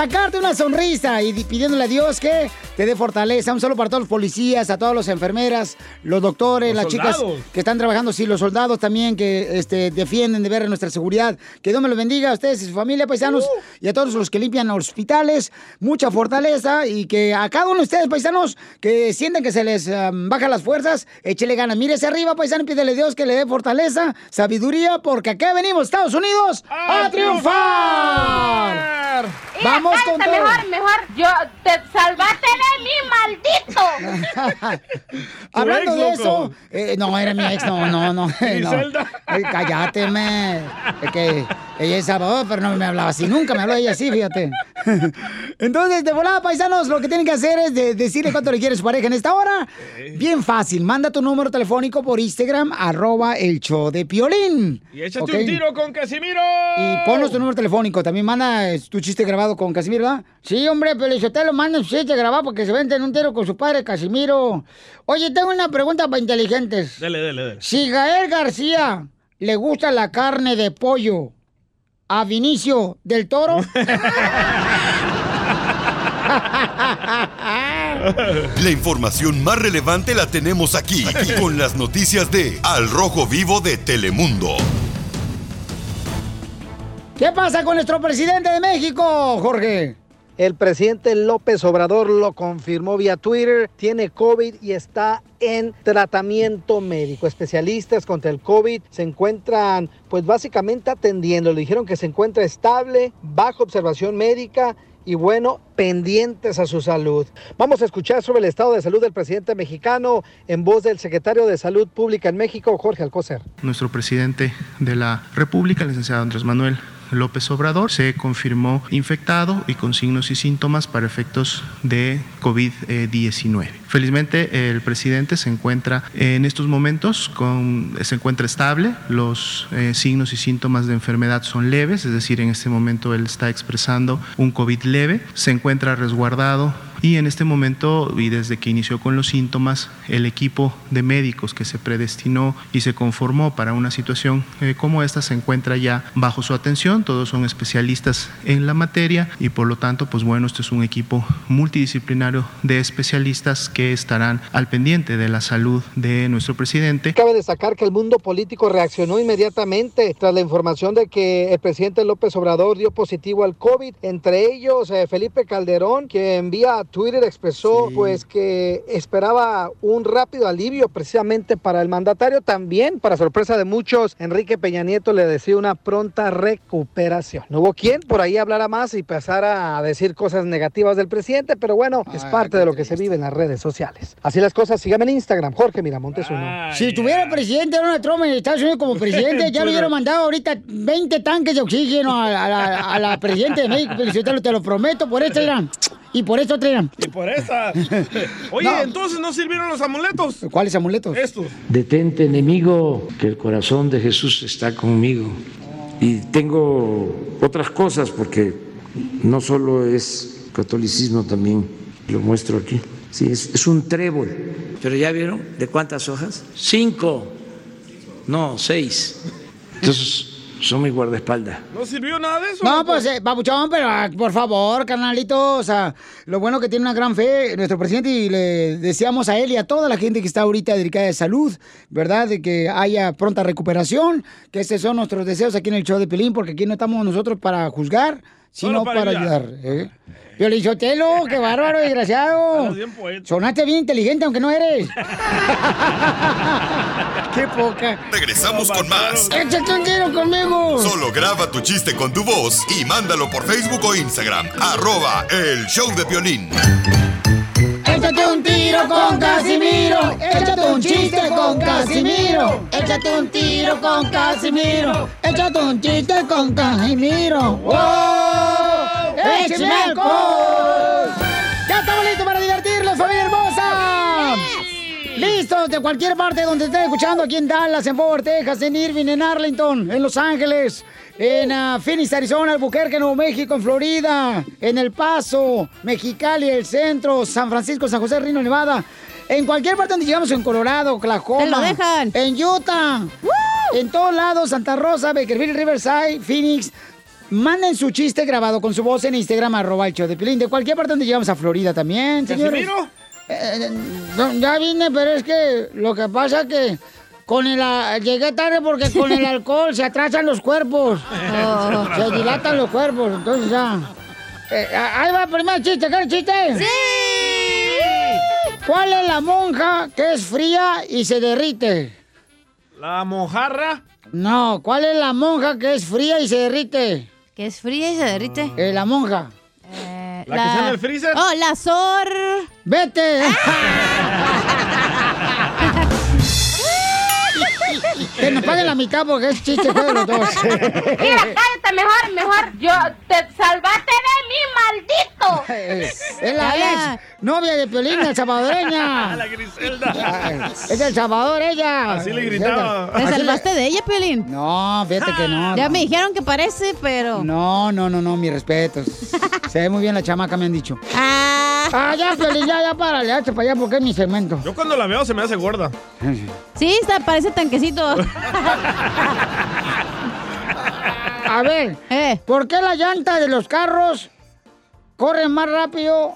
Sacarte una sonrisa y di- pidiéndole a Dios que te dé fortaleza. Un saludo para todos los policías, a todas las enfermeras, los doctores, Los las chicas que están trabajando, sí, los soldados también que este, defienden de ver nuestra seguridad. Que Dios me los bendiga a ustedes y su familia, paisanos, Uh. y a todos los que limpian hospitales. Mucha fortaleza y que a cada uno de ustedes, paisanos, que sienten que se les um, bajan las fuerzas, échele ganas. Mírese arriba, paisano, y pídele a Dios que le dé fortaleza, sabiduría, porque acá venimos, Estados Unidos, a, triunfar. Vamos Con todo. mejor, mejor. Yo, te salvaste de mí, maldito. Hablando ex, de eso, eh, no, era mi ex, no, no, no. no. Eh, cállate, me. Es que ella es Salvador, pero no me hablaba así, nunca me habló ella así, fíjate. Entonces, de volada, paisanos, lo que tienen que hacer es de- decirle cuánto le quiere su pareja en esta hora. Bien fácil, manda tu número telefónico por Instagram, arroba el show de Piolín. Y échate ¿ok? un tiro con Casimiro. Y ponnos tu número telefónico. También manda tu chiste grabado con Casimiro, ¿verdad? Sí, hombre, pero yo te lo manda un chiste grabado porque se venden un tiro con su padre, Casimiro. Oye, tengo una pregunta para inteligentes. Dale, dale, dale. Si Gael García le gusta la carne de pollo a Vinicio del Toro. La información más relevante la tenemos aquí, aquí, con las noticias de Al Rojo Vivo de Telemundo. ¿Qué pasa con nuestro presidente de México, Jorge? El presidente López Obrador lo confirmó vía Twitter, tiene COVID y está en tratamiento médico. Especialistas contra el COVID se encuentran pues básicamente atendiendo. Le dijeron que se encuentra estable, bajo observación médica y bueno, pendientes a su salud. Vamos a escuchar sobre el estado de salud del presidente mexicano en voz del secretario de Salud Pública en México, Jorge Alcocer. Nuestro presidente de la República, el licenciado Andrés Manuel López Obrador, se confirmó infectado y con signos y síntomas para efectos de COVID-19. Felizmente el presidente se encuentra en estos momentos con, se encuentra estable, los eh, signos y síntomas de enfermedad son leves, es decir, en este momento él está expresando un COVID leve, se encuentra resguardado y en este momento, y desde que inició con los síntomas, el equipo de médicos que se predestinó y se conformó para una situación eh, como esta se encuentra ya bajo su atención. Todos son especialistas en la materia y por lo tanto, pues bueno, este es un equipo multidisciplinario de especialistas que estarán al pendiente de la salud de nuestro presidente. Cabe destacar que el mundo político reaccionó inmediatamente tras la información de que el presidente López Obrador dio positivo al COVID. Entre ellos, eh, Felipe Calderón, que envía a Twitter expresó pues que esperaba un rápido alivio precisamente para el mandatario. También, para sorpresa de muchos, Enrique Peña Nieto le decía una pronta recuperación. No hubo quien por ahí hablara más y pasara a decir cosas negativas del presidente, pero bueno, es parte de lo que se vive en las redes sociales. Así las cosas, síganme en Instagram, Jorge Miramontes uno. Si tuviera el presidente Donald Trump en Estados Unidos como presidente, ya le hubiera mandado ahorita 20 tanques de oxígeno a, a la, a la presidenta de México. Te lo, te lo prometo, por esto irán. Y por esto traerán. Y por esa. Oye, No. entonces no sirvieron los amuletos. ¿Cuáles amuletos? Estos. Detente enemigo, que el corazón de Jesús está conmigo. Y tengo otras cosas porque no solo es catolicismo, también lo muestro aquí. Sí, es, es un trébol. Pero ya vieron de cuántas hojas? Cinco, no, seis. Entonces son mi guardaespaldas. ¿No sirvió nada de eso? No, pues, eh, papuchón, pero ah, por favor, carnalito, o sea, lo bueno que tiene una gran fe nuestro presidente y le deseamos a él y a toda la gente que está ahorita dedicada de salud, ¿verdad? De que haya pronta recuperación, que estos son nuestros deseos aquí en el show de Pelín, porque aquí no estamos nosotros para juzgar, sino Solo para, para ayudar. ayudar. ¿eh? Piolín Sotelo, qué bárbaro, desgraciado. Poeta. Sonaste bien inteligente, aunque no eres. qué poca. Regresamos con más. Échate un tiro conmigo. Solo graba tu chiste con tu voz y mándalo por Facebook o Instagram. Arroba el show de violín. Échate un tiro con Casimiro. Échate un chiste con Casimiro. Échate un tiro con Casimiro. Échate un chiste con Casimiro. ¡Wow! ¡Échame alcohol! ¡Ya estamos listos para divertirnos, familia hermosa! Listos de cualquier parte donde estén escuchando, aquí en Dallas, en Fort Texas, en Irving, en Arlington, en Los Ángeles, en ah, Phoenix, Arizona, Albuquerque, Nuevo México, en Florida, en El Paso, Mexicali, el centro, San Francisco, San José, Reno, Nevada. En cualquier parte donde llegamos, en Colorado, Oklahoma. Te lo dejan. En Utah. En todos lados, Santa Rosa, Bakerville, Riverside, Phoenix. Manden su chiste grabado con su voz en Instagram, arroba el show de Pilín. De cualquier parte donde llegamos a Florida también, señores. Eh, no, ya vine, pero es que lo que pasa es que con el llegué tarde porque con el alcohol se atrasan los cuerpos. Oh. Se dilatan los cuerpos, entonces ya. Eh, ahí va el primer chiste, ¿qué chiste? ¡Sí! ¿Cuál es la monja que es fría y se derrite? La mojarra. No, ¿cuál es la monja que es fría y se derrite? Que es fría y se derrite. Eh, la monja. Eh, ¿La que está en el freezer? Oh, la sor. ¡Vete! que nos paguen la mitad porque es chiste de los dos. Mira, cállate mejor, mejor. Yo te salvaste de mí, maldito. es la ex novia de Piolín, la salvadoreña. La Griselda. Es del Salvador ella. Así le gritaba. ¿Te salvaste de ella, Piolín? No, fíjate que no. Ya me dijeron que parece, pero... No, no, no, no, mis respetos. Se ve muy bien la chamaca, me han dicho. Ah, Ah, ya, Piolín, ya, ya, párale, hazte para allá porque es mi segmento. Yo cuando la veo se me hace gorda. Sí, está, parece tanquecito. A ver, Eh, ¿por qué la llanta de los carros corren más rápido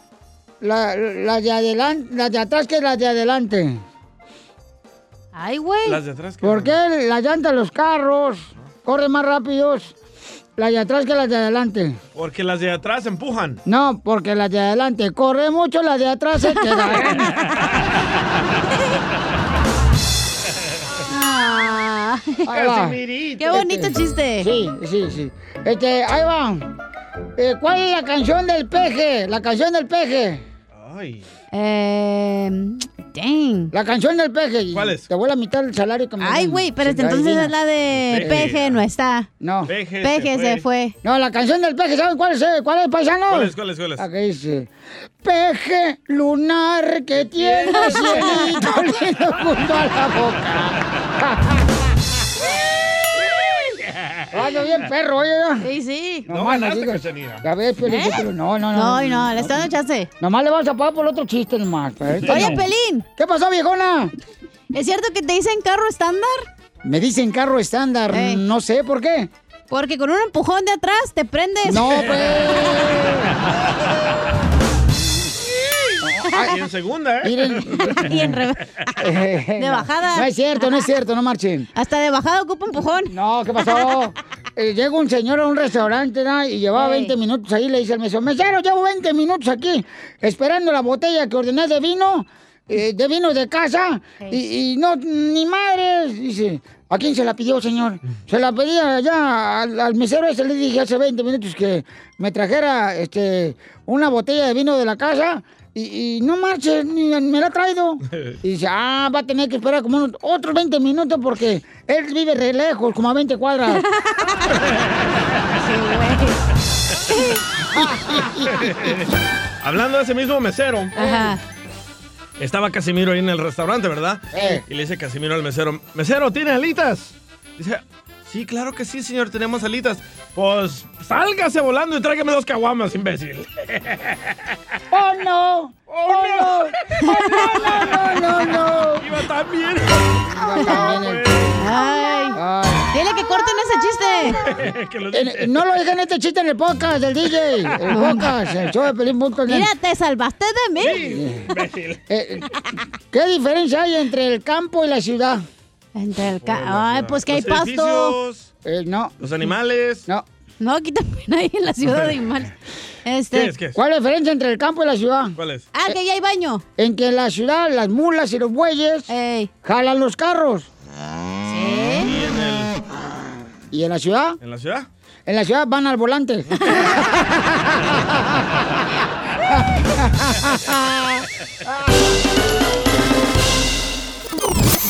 la, la de adelante, las de atrás que las de adelante? ay, güey. Las de atrás. que- ¿Por qué la llanta de los carros corren más rápidos las de atrás que las de adelante? Porque las de atrás empujan. No, porque las de adelante corre mucho, las de atrás se quedan. Ahí va. Casimirito. qué bonito chiste. Sí, sí, sí. Este, ahí va. Eh, ¿Cuál es la canción del peje? La canción del peje. Ay. Eh, dang. La canción del peje. ¿Cuál es? Te voy a mitad el salario que me Ay, güey, pero Sí, entonces adivina. es la de Peje. Peje, no está. No. Peje, Peje se fue. No, la canción del peje, ¿saben cuál es? eh? ¿Cuál es, paisano? ¿Cuál es? ¿Cuál es? ¿Cuál es? Aquí dice, peje lunar que tiene cielito lindo junto a la boca. Ando bien perro, oye. Sí, sí. No más ganaste. Cachanilla. Ya ves, Piolín, ¿Eh? No, no, no. No, no, le está dando chance. Nomás le vas a pagar por otro chiste nomás. ahorita Oye, no. Pelín, ¿Qué pasó, viejona? ¿es cierto que te dicen carro estándar? Me dicen carro estándar, Ey. no sé por qué. Porque con un empujón de atrás te prendes. No, pues. Y en segunda, ¿eh? Miren. y en re- de bajada. No es cierto, no es cierto, no marchen. Hasta de bajada ocupa empujón. No, ¿qué pasó? Eh, llega un señor a un restaurante ¿no? y llevaba Ey. 20 minutos ahí. Le dice al mesero, mesero, llevo 20 minutos aquí esperando la botella que ordené de vino, eh, de vino de casa. Y, y no, ni madres. Dice, ¿a quién se la pidió, señor? Se la pedí allá al, al mesero ese. Le dije hace 20 minutos que me trajera este, una botella de vino de la casa. Y, y no marche, ni me la ha traído. Y dice, ah, va a tener que esperar como unos otros 20 minutos porque él vive re lejos, como a 20 cuadras. Hablando de ese mismo mesero, Ajá. estaba Casimiro ahí en el restaurante, ¿verdad? Eh. Y le dice Casimiro al mesero, mesero, ¿tiene alitas? Dice, sí, claro que sí, señor, tenemos alitas. Pues sálgase volando y tráigame dos caguamas, imbécil. ¡Oh, no! ¡Oh, no! ¡Oh, no, no, no, no, no! Iba tan bien. Iba también Ay. Ay, Dile que corten ese chiste. Que lo En- dice. no lo dejen este chiste en el podcast del DJ. El podcast, el show de Pelín.net. Mira, te salvaste de mí. Eh, ¿Qué diferencia hay entre el campo y la ciudad? Entre el ca- Ay, pues que hay Los pasto. Eh, no, los animales. no. No, aquí también hay en la ciudad de animales. Este. ¿Qué es? ¿Qué es? ¿Cuál es la diferencia entre el campo y la ciudad? ¿Cuál es? Ah, que ya hay baño. En que en la ciudad las mulas y los bueyes Ey. jalan los carros. Sí. ¿Y en, el- ¿Y en la ciudad? en la ciudad? En la ciudad van al volante.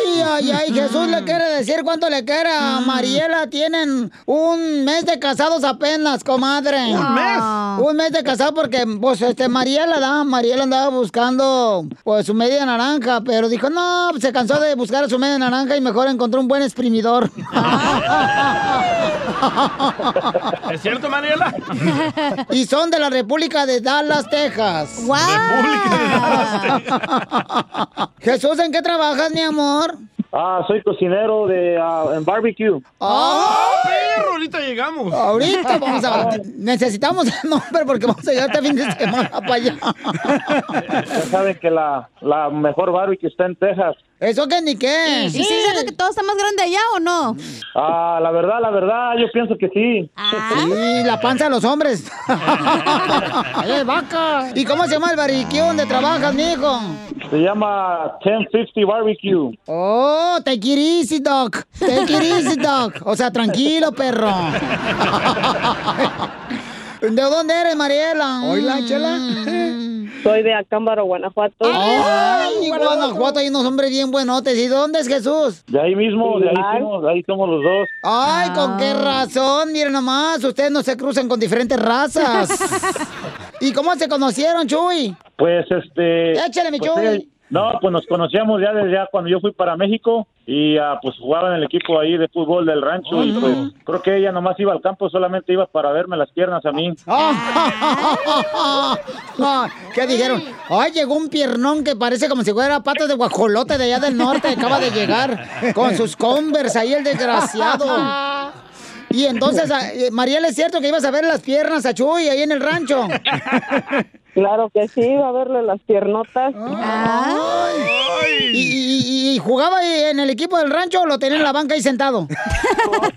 Ay, ay, ay, Jesús le quiere decir cuánto le quiere a Mariela. Tienen un mes de casados apenas, comadre. ¿Un mes? Un mes de casado porque, pues, este, Mariela, da, Mariela andaba buscando, pues, su media naranja, pero dijo, no, pues, se cansó de buscar su media naranja y mejor encontró un buen exprimidor. ¿Es cierto, Mariela? y son de la República de Dallas, Texas. ¡Wow! Jesús, ¿en qué trabajas, mi amor? Ah, soy cocinero de ah, en barbecue. ¡Ah! Perro, ahorita llegamos. Ahorita vamos a... Necesitamos el nombre porque vamos a llegar este fin de semana para allá. Ya saben que la, la mejor barbecue está en Texas. ¿Eso qué ni qué? ¿Y si es cierto que todo está más grande allá o no? Ah, la verdad, la verdad, yo pienso que sí. Sí, la panza de los hombres. ¡Eh, vaca! ¿Y cómo se llama el barbecue donde trabajas, mijo? Se llama 1050 Barbecue. Oh, take it easy, doc. Take it easy, doc. O sea, tranquilo, perro. ¿De dónde eres, Mariela? Hola, chela. Soy de Acámbaro, Guanajuato. Ay, Guanajuato, hay unos hombres bien buenotes. ¿Y dónde es Jesús? De ahí mismo, de ahí somos, de ahí somos los dos. Ay, ¿con qué razón? Miren nomás, ustedes no se cruzan con diferentes razas. ¿Y cómo se conocieron, Chuy? Pues este. Échale, mi pues, Chuy. eh, No, pues nos conocíamos ya desde ya cuando yo fui para México y ah, pues jugaba en el equipo ahí de fútbol del rancho y pues creo que ella nomás iba al campo, solamente iba para verme las piernas a mí. ¿Qué dijeron? Ay, llegó un piernón que parece como si fuera patas de guajolote de allá del norte. Acaba de llegar con sus Converse ahí el desgraciado. Y entonces, ah, eh, Mariela, ¿es cierto que ibas a ver las piernas a Chuy ahí en el rancho? Claro que sí, iba a verle las piernotas. ¿Y, y- y jugaba ahí en el equipo del rancho o lo tenía en la banca ahí sentado?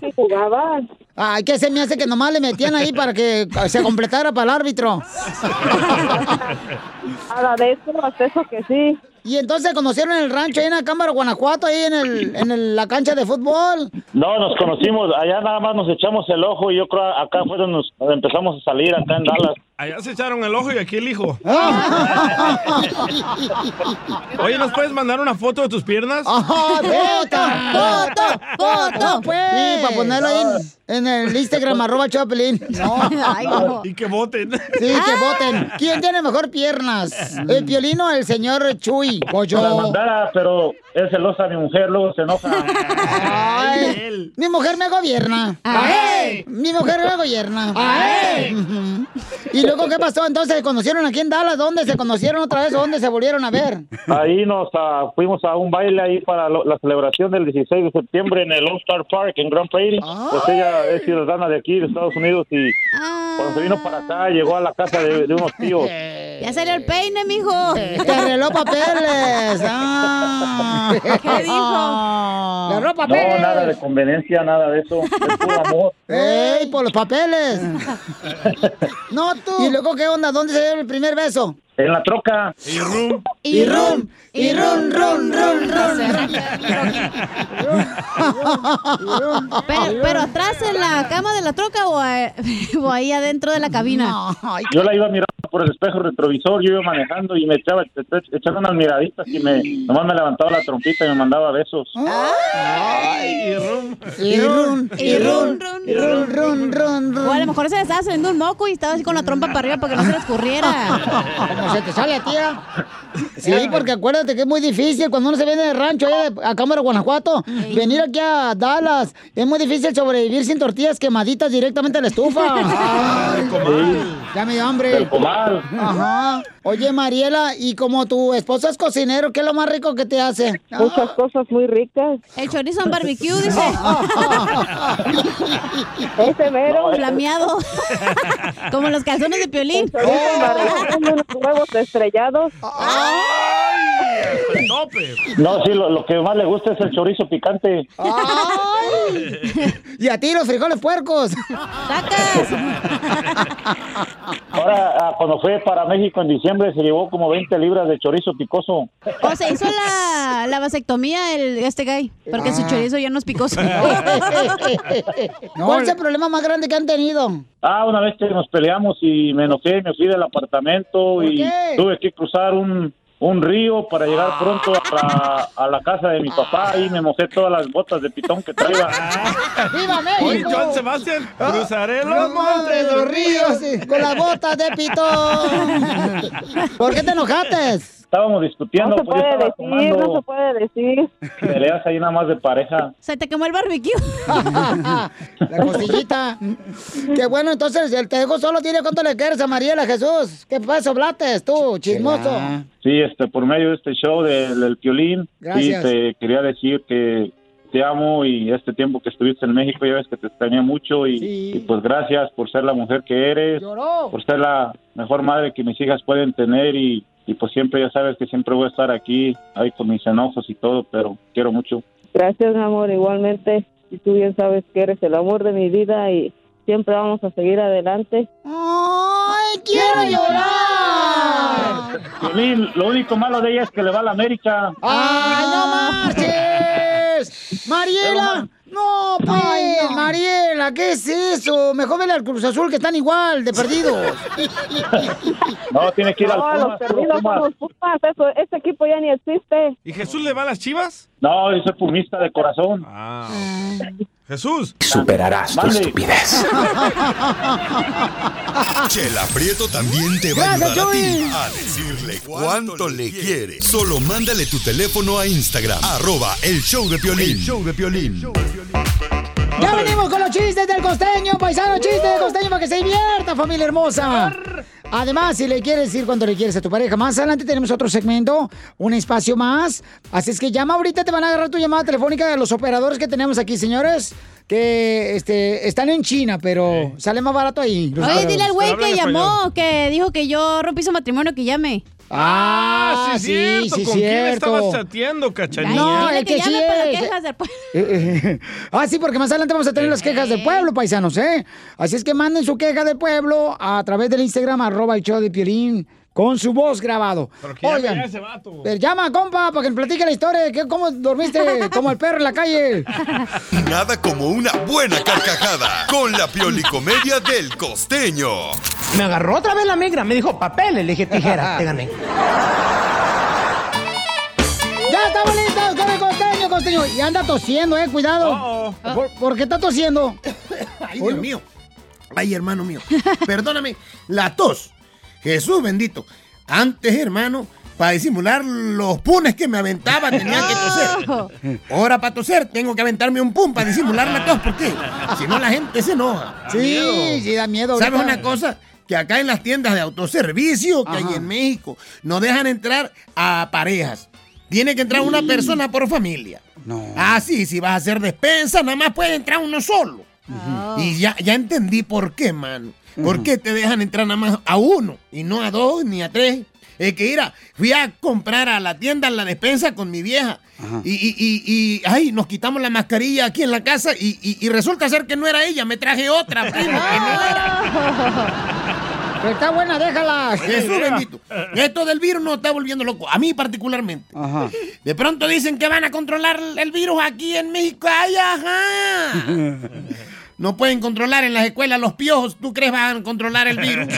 sí jugaba. Ay, que se me hace que nomás le metían ahí para que se completara para el árbitro. Nada de eso, hasta eso que sí. Y entonces conocieron en el rancho ahí en Acámbaro, Guanajuato, ahí en, el, en el- la cancha de fútbol. No, nos conocimos, allá nada más nos echamos el ojo y yo creo acá fue donde nos empezamos a salir, acá en Dallas. Allá se echaron el ojo y aquí el hijo. Oye, ¿nos puedes mandar una foto de tus piernas? ¡Ajá, foto! ¡Foto! ¡Foto! pues! Sí, para ponerlo ahí en, en el Instagram, arroba Chapelín. Ay, no. Y que voten. Sí, que voten. ¿Quién tiene mejor piernas? ¿El piolino o el señor Chuy? Pues La yo. mandara, pero es celosa mi mujer, luego se enoja. Ay, mi mujer me gobierna. Ay. Mi mujer me gobierna. Ay. ¿Y luego qué pasó? Entonces, ¿se conocieron aquí en Dallas? ¿Dónde se conocieron otra vez dónde se volvieron a ver? Ahí nos ah, fuimos a un baile ahí para lo- la celebración del 16 de septiembre en el All Star Park en Grand Prairie. Pues ella es ciudadana de aquí, de Estados Unidos, y cuando se vino para acá llegó a la casa de, de unos tíos. Ya salió el peine, mijo. Te arregló papeles. Ah. ¿Qué dijo? Le No, papeles. nada de conveniencia, nada de eso. Es puro amor. ¡Ey, por los papeles! no tú. ¿Y luego qué onda? ¿Dónde se dio el primer beso? En la troca. Y rum. Y rum, y rum, rum, rum, rum. Pero, pero atrás en la cama de la troca o, eh, o ahí adentro de la cabina. Yo la iba mirando por el espejo retrovisor, yo iba manejando y me echaba, echaba unas miraditas y me, nomás me levantaba la trompita y me mandaba besos. Ay, y rum. Y run, y run, y run, run, run, O a lo mejor se le estaba saliendo un moco y estaba así con la trompa para arriba para que no se le escurriera. Como se te sale a tía. Sí, porque acuérdate que es muy difícil cuando uno se viene de rancho allá de- a Cámara, Guanajuato, venir aquí a Dallas. Es muy difícil sobrevivir sin tortillas quemaditas directamente a la estufa. Ay, ya me dio hambre. Ajá. Oye, Mariela, y como tu esposo es cocinero, ¿qué es lo más rico que te hace? Muchas cosas muy ricas. El chorizo en barbecue, dice. Ese mero. Flameado. Como los calzones de piolín. Unos huevos estrellados. El tope. No, sí, lo, lo que más le gusta es el chorizo picante. ¡Ay! Y a ti los frijoles puercos. ¡Sacas! Ahora, ah, cuando fue para México en diciembre, se llevó como 20 libras de chorizo picoso. O se hizo la, la vasectomía el, este guy, porque su chorizo ya no es picoso. ¿Cuál es el problema más grande que han tenido? Ah, una vez que nos peleamos y me enojé, me fui del apartamento y? Tuve que cruzar un, un río para llegar pronto a la, a la casa de mi papá y me mojé todas las botas de pitón que traía. ¡Viva Oye, México! John Sebastián, cruzaré Los los montes, los ríos, con las botas de pitón. ¿Por qué te enojaste? Estábamos discutiendo, No se pues puede decir, no se puede decir. peleas ahí nada más de pareja. Se te quemó el barbecue. La costillita. Qué bueno, entonces el te dejo solo. Dile cuánto le quieres a Mariela Jesús. ¿Qué pasó, Blates, tú, chismoso? Sí, este, por medio de este show del, del violín, sí, Gracias. te quería decir que te amo y este tiempo que estuviste en México ya ves que te extrañé mucho y, Sí. y pues gracias por ser la mujer que eres, Lloró. por ser la mejor madre que mis hijas pueden tener y, y pues siempre ya sabes que siempre voy a estar aquí, ahí con mis enojos y todo, pero quiero mucho. Gracias, mi amor, igualmente. Y tú bien sabes que eres el amor de mi vida y siempre vamos a seguir adelante. ¡Ay, quiero llorar! Violín, lo único malo de ella es que le va a la América. ¡Ay, no marches! ¡Mariela! No, pues, Mariela, ¿qué es eso? Mejor vele al Cruz Azul que están igual de perdidos. No, tiene que ir al No, Pumas, los perdidos Pumas. somos Pumas, eso, ese equipo ya ni existe. ¿Y Jesús le va a las chivas? No, yo soy pumista de corazón. Ah. Jesús. Superarás tu estupidez. Chela Prieto también te va a ayudar a ti a decirle cuánto le quiere. Solo mándale tu teléfono a Instagram, arroba el show de Piolín. show de Piolín. Ya venimos con los chistes del costeño, paisano, chistes del costeño para que se divierta, familia hermosa. Además, si le quieres decir cuánto le quieres a tu pareja, más adelante tenemos otro segmento, un espacio más. Así es que llama ahorita, te van a agarrar tu llamada telefónica de los operadores que tenemos aquí, señores, que este, están en China, pero sale más barato ahí. Oye, dile al güey que llamó, que dijo que yo rompí su matrimonio, que llame. Ah, sí, cierto. sí, ¿Con quién cierto. estabas chateando, cachanilla? No, el que sí llame para es. quejas del pueblo. ah, sí, porque más adelante vamos a tener las quejas del pueblo, paisanos, ¿eh? Así es que manden su queja del pueblo a través del Instagram, arroba el show de Piolín, con su voz grabado. Pero que Oigan, ya ese vato. pero llama, compa, para que me platique la historia de que cómo dormiste como el perro en la calle. Nada como una buena carcajada con la piolicomedia del costeño. Me agarró otra vez la migra, me dijo papel, le dije tijera, te gané. ¡Ya estamos listos con el costeño, costeño! Y anda tosiendo, eh, cuidado. Uh-oh. ¿Por, por qué está tosiendo? Ay, Dios mío. Ay, hermano mío. Perdóname, la tos. Jesús bendito. Antes, hermano, para disimular los punes que me aventaba tenía que toser. Ahora para toser tengo que aventarme un pum para disimular la tos. ¿Por qué? Si no la gente se enoja. Sí, sí, da miedo. ¿Sabes ahorita. una cosa? Que acá en las tiendas de autoservicio que hay en México no dejan entrar a parejas. Tiene que entrar una persona por familia. No. Ah, sí, si vas a hacer despensa, nada más puede entrar uno solo. Y ya, ya entendí por qué, mano. ¿Por qué te dejan entrar nada más a uno y no a dos ni a tres? Es que, mira, fui a comprar a la tienda la despensa con mi vieja. Y, y, y, y, ay, nos quitamos la mascarilla aquí en la casa y, y- resulta ser que no era ella, me traje otra, primo, que no era. Pero está buena, déjala. Jesús bendito. Esto del virus nos está volviendo loco. A mí particularmente. Ajá. De pronto dicen que van a controlar el virus aquí en México. ¡Ay, ajá! no pueden controlar en las escuelas los piojos, ¿tú crees van a controlar el virus?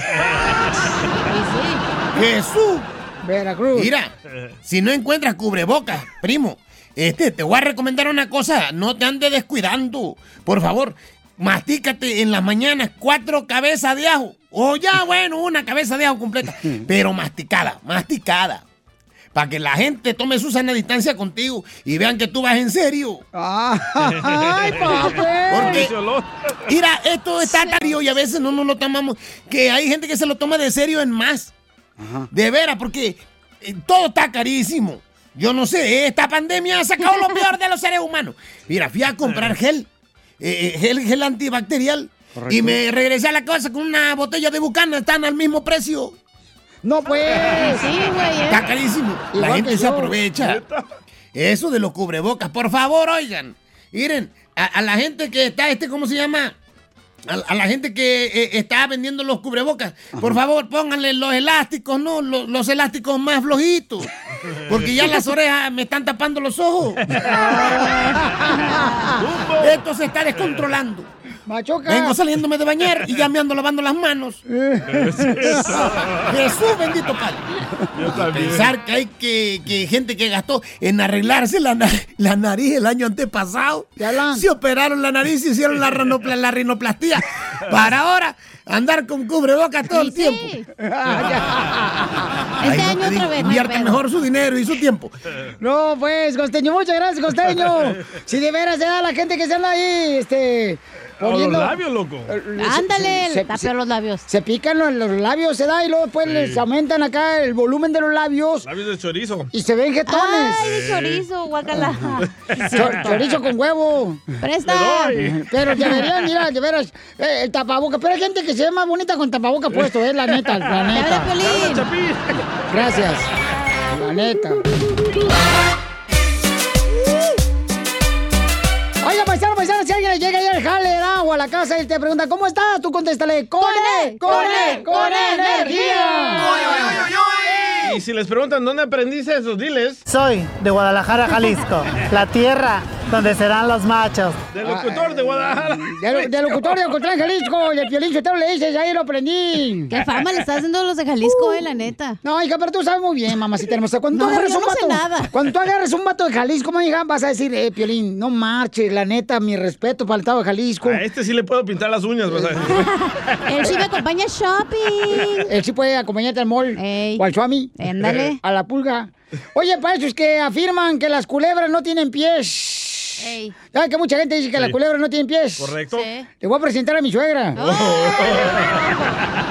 Jesús. Veracruz. Mira, si no encuentras cubrebocas, primo, este, te voy a recomendar una cosa, no te andes descuidando. Por favor, mastícate en las mañanas cuatro cabezas de ajo. O ya, bueno, una cabeza de ajo completa. Pero masticada, masticada. Para que la gente tome su sana distancia contigo y vean que tú vas en serio. ¡Ay, Porque, mira, esto está serio y a veces no nos lo tomamos. Que hay gente que se lo toma de serio en más. De veras, porque eh, todo está carísimo. Yo no sé, esta pandemia ha sacado lo peor de los seres humanos. Mira, fui a comprar gel, eh, eh, gel, gel antibacterial. Y me regresé a la casa con una botella de bucana, están al mismo precio. No, pues. Sí, güey. Está carísimo. La gente se aprovecha. Eso de los cubrebocas, por favor, oigan. Miren, a, a la gente que está, este, ¿cómo se llama? A, a la gente que eh, está vendiendo los cubrebocas, por favor, pónganle los elásticos, ¿no? Los, los elásticos más flojitos. Porque ya las orejas me están tapando los ojos. Esto se está descontrolando. Machoca. Vengo saliéndome de bañar y ya me ando lavando las manos. Jesús bendito Padre. Pensar que hay que, que gente que gastó en arreglarse la, la nariz el año antepasado. Se operaron la nariz y hicieron la, la rinoplastía. Para ahora andar con cubrebocas todo el tiempo. Ay, Este año otra vez, pedo. mejor su dinero y su tiempo. No, pues, Costeño, muchas gracias, Costeño. Si de veras se da la gente que se anda ahí, este. Los poniendo- labios, loco. Ándale, se- los labios. Se pican los, los labios, se da, y luego después Sí. les aumentan acá el volumen de los labios Labios de chorizo. y se ven jetones. Ay, de chorizo, guacala. Cho- chorizo con huevo. Presta. Pero deberían, mira, de veras, eh, el tapaboca. Pero hay gente que se ve más bonita con tapaboca puesto, es la neta, la neta. Gracias. La neta. Oiga, paisano, paisano, si alguien le llega ahí al jale agua a la casa y te pregunta, ¿cómo estás? Tú contéstale, ¡con E, con E, con energía! Y si les preguntan dónde aprendiste eso, diles. Soy de Guadalajara, Jalisco, la tierra donde serán los machos. Del locutor de Guadalajara. De, de locutor de Ocotlán, Jalisco, y el violín Sotelo le dices, ahí lo aprendí. Qué fama le estás haciendo a los de Jalisco, eh, la neta. No, hija, pero tú sabes muy bien, mamacita hermosa. Cuando tú No, agarres yo un no sé vato, nada. cuando tú agarres un vato de Jalisco, mi hija, vas a decir, eh, Piolín, no marches, la neta, mi respeto para el estado de Jalisco. A este sí le puedo pintar las uñas, vas a decir. Él sí me acompaña shopping. Él sí puede acompañarte al mall o al Suami. Ándale. A la pulga. Oye, para esos que afirman que las culebras no tienen pies. ¿Sabes que mucha gente dice que Sí. culebras no tienen pies? Correcto. Le voy a presentar a mi suegra.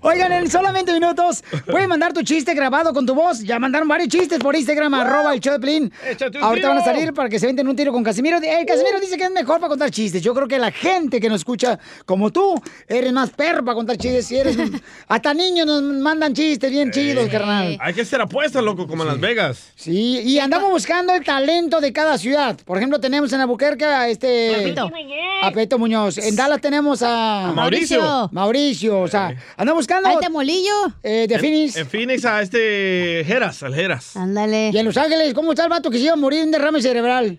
Oigan, en solamente minutos pueden mandar tu chiste grabado con tu voz. Ya mandaron varios chistes por Instagram, arroba el un Ahorita van a salir para que se venten un tiro con Casimiro. El Casimiro dice que es mejor para contar chistes. Yo creo que la gente que nos escucha, como tú, eres más perro para contar chistes. Y eres un- Hasta niños nos mandan chistes bien chidos, carnal. Hay que hacer apuestas, loco, como en Las Vegas. Sí, y andamos buscando el talento de cada ciudad. Por ejemplo, tenemos en Albuquerque a este... Pepito. A Peto Muñoz. En Dallas tenemos a... A Mauricio. Mauricio, o sea, andamos buscando... Al Temolillo. Eh, de Phoenix. En Phoenix a este Jeras, al Jeras. Ándale. Y en Los Ángeles, ¿cómo está el vato que se iba a morir de un derrame cerebral?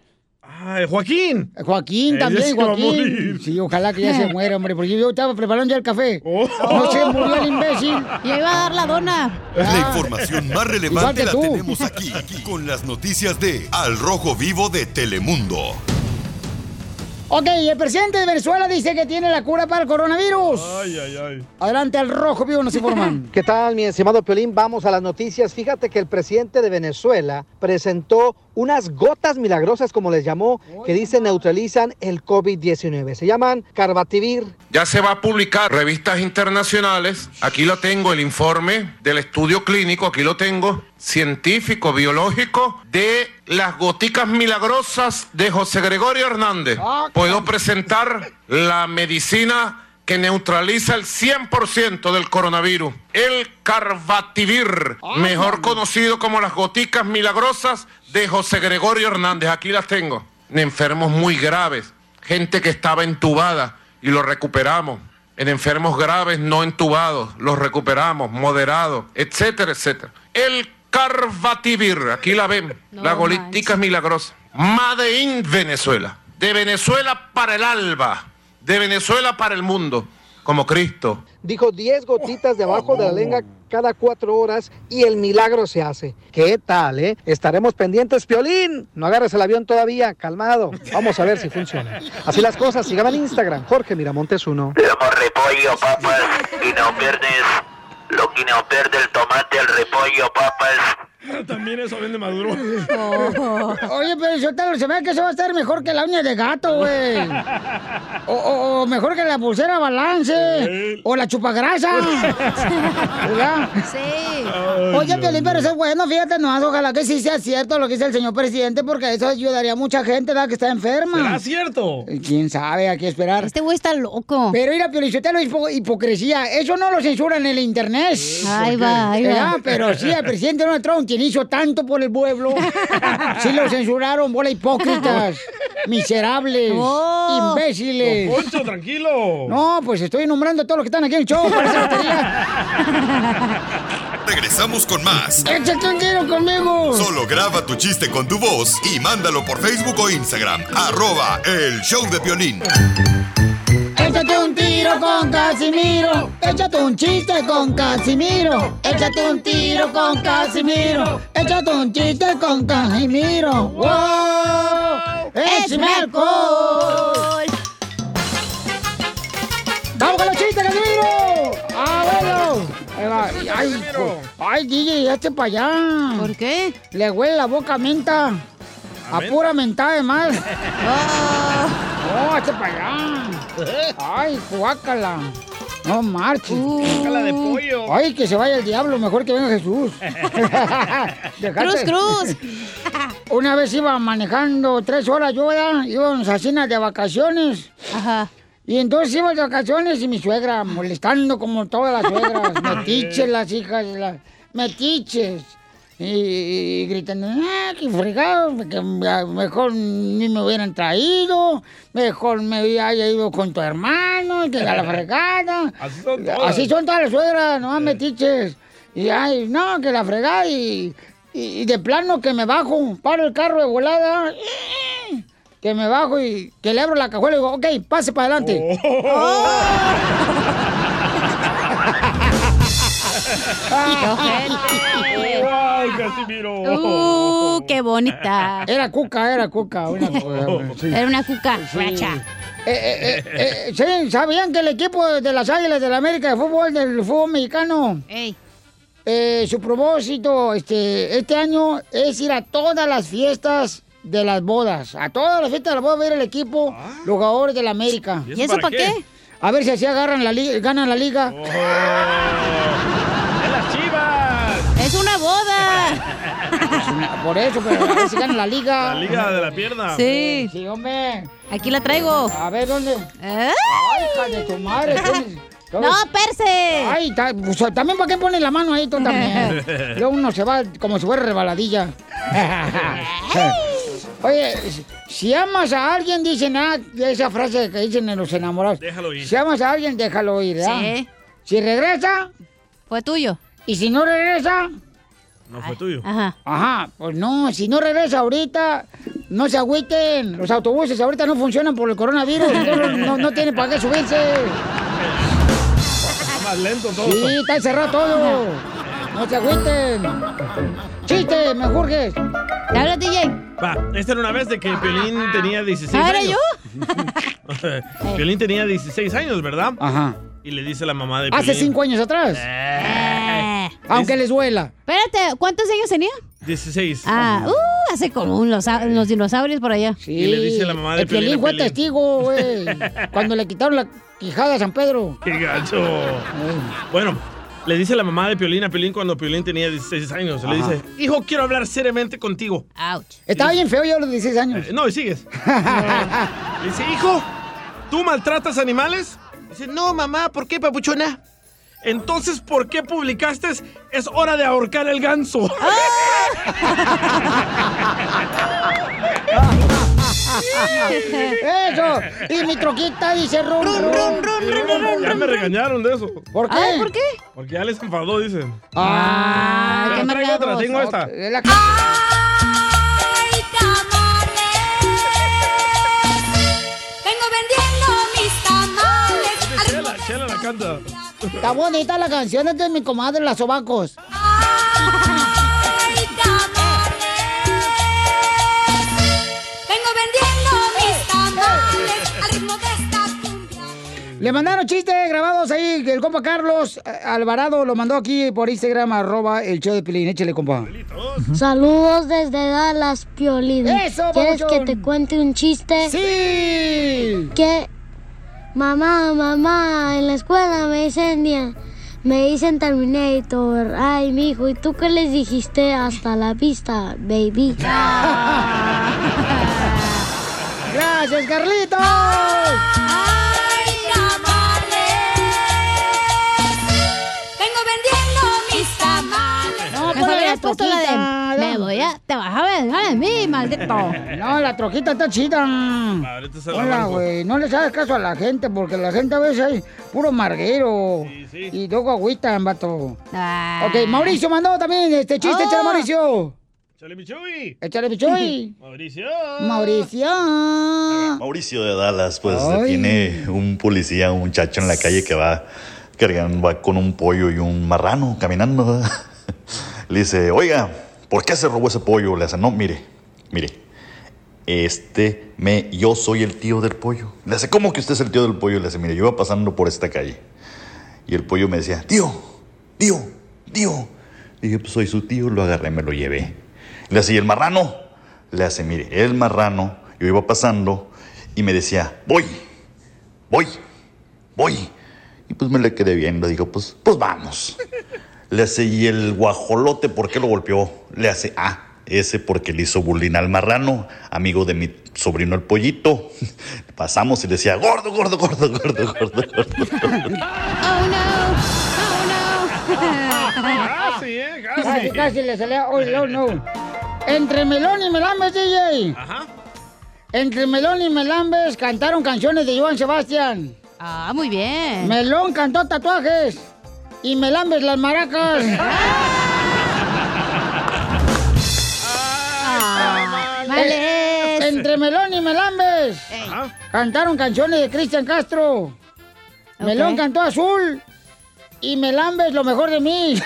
Ay, Joaquín. Joaquín Ese también, va Joaquín. morir. Sí, ojalá que ya se muera, hombre, porque yo estaba preparando ya el café. No se murió el imbécil. Yo iba a dar la dona. La información más relevante la tú. tenemos aquí, aquí, con las noticias de Al Rojo Vivo de Telemundo. Ok, el presidente de Venezuela dice que tiene la cura para el coronavirus. Ay, ay, ay. Adelante, al rojo vivo nos informan. ¿Qué tal, mi estimado Piolín? Vamos a las noticias. Fíjate que el presidente de Venezuela presentó unas gotas milagrosas, como les llamó, que dice neutralizan el COVID-19. Se llaman Carbativir. Ya se va a publicar revistas internacionales. Aquí lo tengo, el informe del estudio clínico, aquí lo tengo, científico, biológico, de las goticas milagrosas de José Gregorio Hernández. Puedo presentar la medicina que neutraliza el 100% del coronavirus. El Carbativir, mejor conocido como las goticas milagrosas de José Gregorio Hernández. Aquí las tengo. En enfermos muy graves, gente que estaba entubada y lo recuperamos. En enfermos graves no entubados, los recuperamos, moderados, etcétera, etcétera. El Carbativir, aquí la ven, la golítica milagrosa. Made in Venezuela. de Venezuela para el alba, de Venezuela para el mundo, como Cristo. Dijo 10 gotitas debajo de la lengua cada cuatro horas y el milagro se hace. ¿Qué tal, eh? Estaremos pendientes, Piolín. No agarres el avión todavía, calmado. Vamos a ver si funciona. Así las cosas, síganme en Instagram, Jorge Miramontes 1. repollo, papas, y no pierdes lo que no pierde el tomate, el repollo, papas. También eso vende maduro. Oye, pero yo te, se ve que eso va a estar mejor que la uña de gato, güey. O, o- o mejor que la pulsera balance. O la chupagrasa. ¿Verdad? Sí. Oye, Piolín, pero eso es bueno, fíjate nomás, ojalá que sí sea cierto lo que dice el señor presidente, porque eso ayudaría a mucha gente, ¿verdad? Que está enferma. ¿Será cierto? ¿Quién sabe? Hay que esperar. Este güey está loco. Pero mira, Piolín, yo te lo hipo- hipocresía. Eso no lo censuran en el internet. Ahí va, ahí va. ¿Verdad? Pero sí, el presidente Donald Trump, quien hizo tanto por el pueblo, sí lo censuraron, bola hipócritas, miserables, Oh. imbéciles. Don Poncho, tranquilo. No, pues estoy nombrando a todos los que están aquí en el show. Regresamos con más. ¡Échate un tiro conmigo! Solo graba tu chiste con tu voz y mándalo por Facebook o Instagram. Arroba el show de violín. Échate un tiro con Casimiro. Échate un chiste con Casimiro. Échate un tiro con Casimiro. Échate un chiste con Casimiro. ¡Wow! ¡Échame alcohol! ¡Vamos con los chistes, Casimiro! ¡Ah, bueno! Ahí va. Ay, ay, DJ, hazte para allá. ¿Por qué? Le huele la boca a menta. A pura mentada de mal. No, hazte para allá. Ay, guácala. No marches. Guácala de pollo. Ay, que se vaya el diablo, mejor que venga Jesús. Cruz, cruz. Una vez iba manejando tres horas yo, ¿verdad? Íbamos a cenas de vacaciones. Ajá. Y entonces iba de vacaciones y mi suegra molestando como todas las suegras. metiches las hijas, las metiches. Y, y gritando, ah, qué fregado, que mejor ni me hubieran traído, mejor me haya ido con tu hermano, que a la fregada. Así son todas. Así son todas las suegras, no metiches. Y ay, no, que la fregada y, y, y de plano que me bajo, paro el carro de volada, que me bajo y que le abro la cajuela y digo, ok, pase para adelante. ¡Ay, Casimiro! Uh, qué bonita. Era cuca, era cuca. Una, sí. Era una cuca. Sí. Racha. Eh, eh, eh, eh, sí, ¿sabían que el equipo de las Águilas de la América de fútbol, del fútbol mexicano, Ey. eh, su propósito este, este año es ir a todas las fiestas de las bodas? A todas las fiestas de las bodas va a ir el equipo, los jugadores de la América. ¿Y eso para qué? A ver si así agarran la liga, ganan la liga. ¡De Por eso, pero a ver si ganan la liga. La liga de la pierna. Sí. Sí, hombre. Aquí la traigo. A ver, ¿dónde? ¡Ay! Ay, hija de tu madre. No, perse. Ay, ta- pues, también para qué pones la mano ahí tú también. Luego uno se va como si fuera rebaladilla. Oye, si- si amas a alguien, dicen ah, esa frase que dicen en los enamorados. Déjalo ir. Si amas a alguien, déjalo ir, ¿verdad? Sí. Si regresa, Fue tuyo. y si no regresa, No fue tuyo. Ajá. ajá, pues no, si no regresa ahorita, no se agüiten. Los autobuses ahorita no funcionan por el coronavirus, entonces no, no tienen para qué subirse. Está más lento todo. Sí, está encerrado todo. No se agüiten. Chiste, me jurgues. ¿Te habla, DJ? Va, esta era una vez de que Piolín tenía 16 ¿Ah, era años. yo? Piolín tenía 16 años, ¿verdad? Ajá. Y le dice la mamá de Hace Piolín. cinco años atrás. Eh. Aunque les duela. Espérate, ¿cuántos años tenía? 16. Ah, uh, hace como un- los, los dinosaurios por allá. Sí. Y le dice la mamá de El Piolín fue Piolín. testigo, güey. cuando le quitaron la quijada a San Pedro. ¡Qué gacho! Bueno, le dice la mamá de Piolín a Piolín cuando Piolín tenía 16 años. Le Ajá. dice, hijo, quiero hablar seriamente contigo. Ouch. Estaba bien feo yo a los 16 años. Eh, no, y sigues. Le dice, hijo, ¿tú maltratas animales? Dice, no, mamá, ¿por qué, papuchona? Entonces, ¿por qué publicaste es hora de ahorcar el ganso? Eso. Y mi troquita dice rum, rum, rum. ya me regañaron de eso. ¿Por qué? Ay, ¿por qué? Porque ya les enfadó, dicen. Ah, Pero qué traigo otra, amargados. tengo esta. Canta. Está bonita la canción es de mi comadre, Las Sobacos. Vengo vendiendo mis tamales al ritmo de esta Le mandaron chistes grabados ahí, que el compa Carlos Alvarado lo mandó aquí por Instagram, arroba el show de Pilín. Échale, compa. Saludos desde Dallas, Piolín. ¡Eso, ¿Quieres que papuchón! te cuente un chiste? ¡Sí! Que mamá, mamá, en la escuela me dicen me dicen Terminator. Ay, mijo, ¿y tú qué les dijiste hasta la vista, baby? Gracias, Carlitos. Puesto la de, me voy a, te vas a vengar de mí, maldito. No, la trojita está chida. Hola, güey. No les hagas caso a la gente, porque la gente a veces hay puro marguero. Y luego agüitan, vato. Ok, Mauricio mandó también este chiste, Oh. échale, Mauricio. Chale, mi Chuy. Échale, Pichuy. Mauricio. Mauricio. Mauricio de Dallas, pues tiene un policía, un muchacho en la calle que va cargando, va con un pollo y un marrano caminando. ¿verdad? Le dice, oiga, ¿por qué se robó ese pollo? Le dice, no, mire, mire, este, me, yo soy el tío del pollo. Le dice, ¿cómo que usted es el tío del pollo? Le dice, mire, yo iba pasando por esta calle. Y el pollo me decía, tío, tío, tío. Dije, pues soy su tío, lo agarré, me lo llevé. Le hace, ¿y el marrano? Le hace, mire, el marrano, yo iba pasando y me decía, voy, voy, voy. Y pues me le quedé viendo, digo, pues, pues vamos. Le hace, ¿y el guajolote por qué lo golpeó? Le hace, ah, ese porque le hizo bullying al marrano, amigo de mi sobrino el pollito. Pasamos y le decía, gordo, gordo, gordo, gordo, gordo, gordo. Oh no, oh no. Casi, eh, Casi, casi. casi le salía. Oh, no, no. Entre Melón y Melambes, DJ. Ajá. Entre Melón y Melambes cantaron canciones de Joan Sebastián. Ah, muy bien. Melón cantó tatuajes. Y Melambes las maracas. Ah, Eh, Males. entre Melón y Melambes cantaron canciones de Cristian Castro. Melón cantó azul y Melambes lo mejor de mí.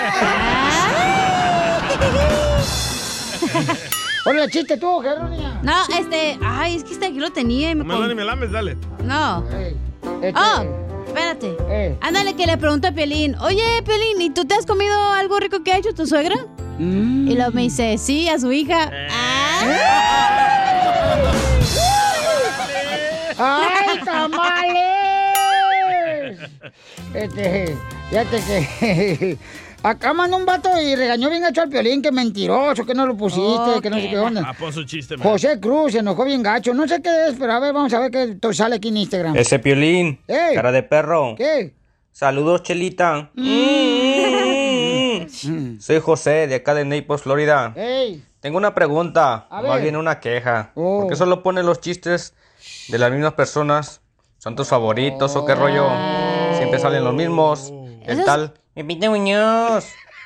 Hola, chiste tú, Jerónima. No, este, ay, es que este aquí lo tenía y me Melón y con- Melames, dale. No. este- Oh, espérate. Eh. Ándale que le pregunto a Piolín, oye, Piolín, ¿y tú te has comido algo rico que ha hecho tu suegra? Mm. Y luego me dice, sí, a su hija. ¡Ay, tamales! Este, fíjate que acá mandó un vato y regañó bien gacho al piolín, que mentiroso, que no lo pusiste, que no sé qué onda. Ah, pon su chiste, man. José Cruz se enojó bien gacho, no sé qué es, pero a ver, vamos a ver qué to- sale aquí en Instagram. Ese piolín. Ey. Cara de perro. ¿Qué? Saludos, Chelita. Soy José, de acá de Naples, Florida. ¡Ey! Tengo una pregunta, A más ver. bien una queja. Oh. ¿Por qué solo ponen los chistes de las mismas personas? ¿Son tus favoritos o qué rollo? Siempre salen los mismos. El tal, Pepito Muñoz.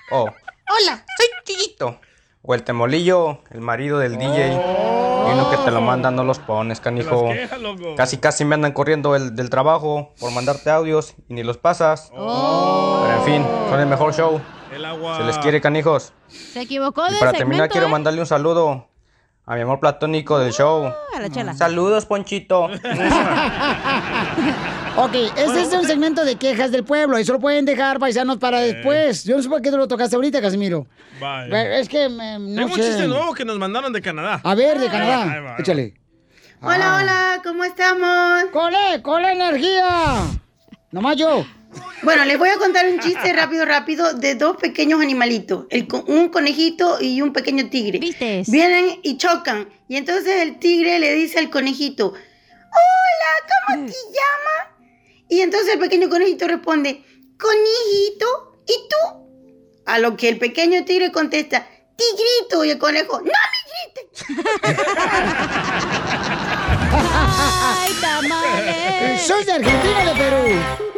O, hola, soy Chillito. O el temolillo, el marido del DJ. Y uno que te lo manda no los pones, canijo. Las quejas, loco. Casi casi me andan corriendo el, del trabajo por mandarte audios y ni los pasas. Pero en fin, son el mejor show. El agua. Se les quiere, canijos. Se equivocó de Y para terminar quiero ¿eh? mandarle un saludo a mi amor platónico del show. A la chela. Saludos, Ponchito. Ok, ese es un segmento de quejas del pueblo. Eso lo pueden dejar, paisanos, para después. Yo no sé por qué tú lo tocaste ahorita, Casimiro. Vaya. Es que me- no Tengo un sé. chiste nuevo que nos mandaron de Canadá. A ver, de Canadá. ahí va, ahí va. Échale. Hola, hola, ¿cómo estamos? ¡Cole, cole energía! Nomás yo. Bueno, les voy a contar un chiste rápido, rápido de dos pequeños animalitos, el un conejito y un pequeño tigre. Vienen y chocan y entonces el tigre le dice al conejito, hola, ¿cómo te llamas? Y entonces el pequeño conejito responde, conejito, ¿y tú? A lo que el pequeño tigre contesta, tigrito, y el conejo, no me grites. ¡Ay, tamales! Soy de Argentina, de Perú.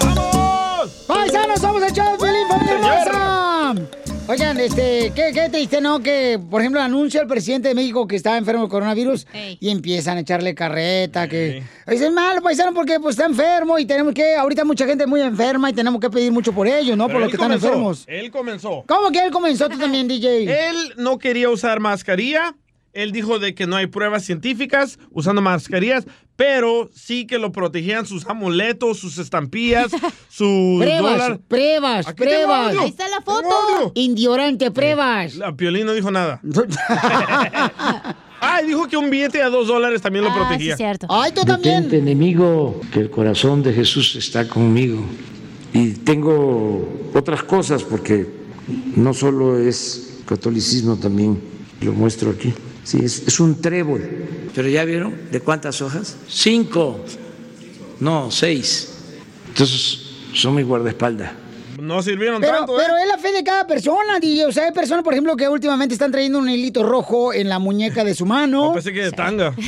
¡Vamos! ¡Paisanos, somos el show de! Oigan, este, ¿qué, qué triste, ¿no? Que, por ejemplo, anuncia el presidente de México que está enfermo de coronavirus y empiezan a echarle carreta, que... Dicen mal, paisano, porque pues está enfermo y tenemos que... Ahorita mucha gente muy enferma y tenemos que pedir mucho por ellos, ¿no? Pero por los que están comenzó, enfermos. Él comenzó. ¿Cómo que él comenzó tú también, DJ? Él no quería usar mascarilla. Él dijo de que no hay pruebas científicas usando mascarillas, pero sí que lo protegían sus amuletos, sus estampillas, sus Pruebas, dólares. pruebas, Aquí pruebas. Ahí está la foto. Indiorante, pruebas. La Piolín no dijo nada. ah, y dijo que un billete a dos dólares también lo protegía. Ay, tú Detente, enemigo, que el corazón de Jesús está conmigo. Y tengo otras cosas porque no solo es catolicismo, también lo muestro aquí. Sí, es, un trébol. ¿Pero ya vieron de cuántas hojas? Cinco. No, seis. Entonces, son mi guardaespaldas. No sirvieron Pero, tanto, pero ¿eh? es la fe de cada persona, DJ. O sea, hay personas, por ejemplo, que últimamente están trayendo un hilito rojo en la muñeca de su mano. Pensé que de tanga.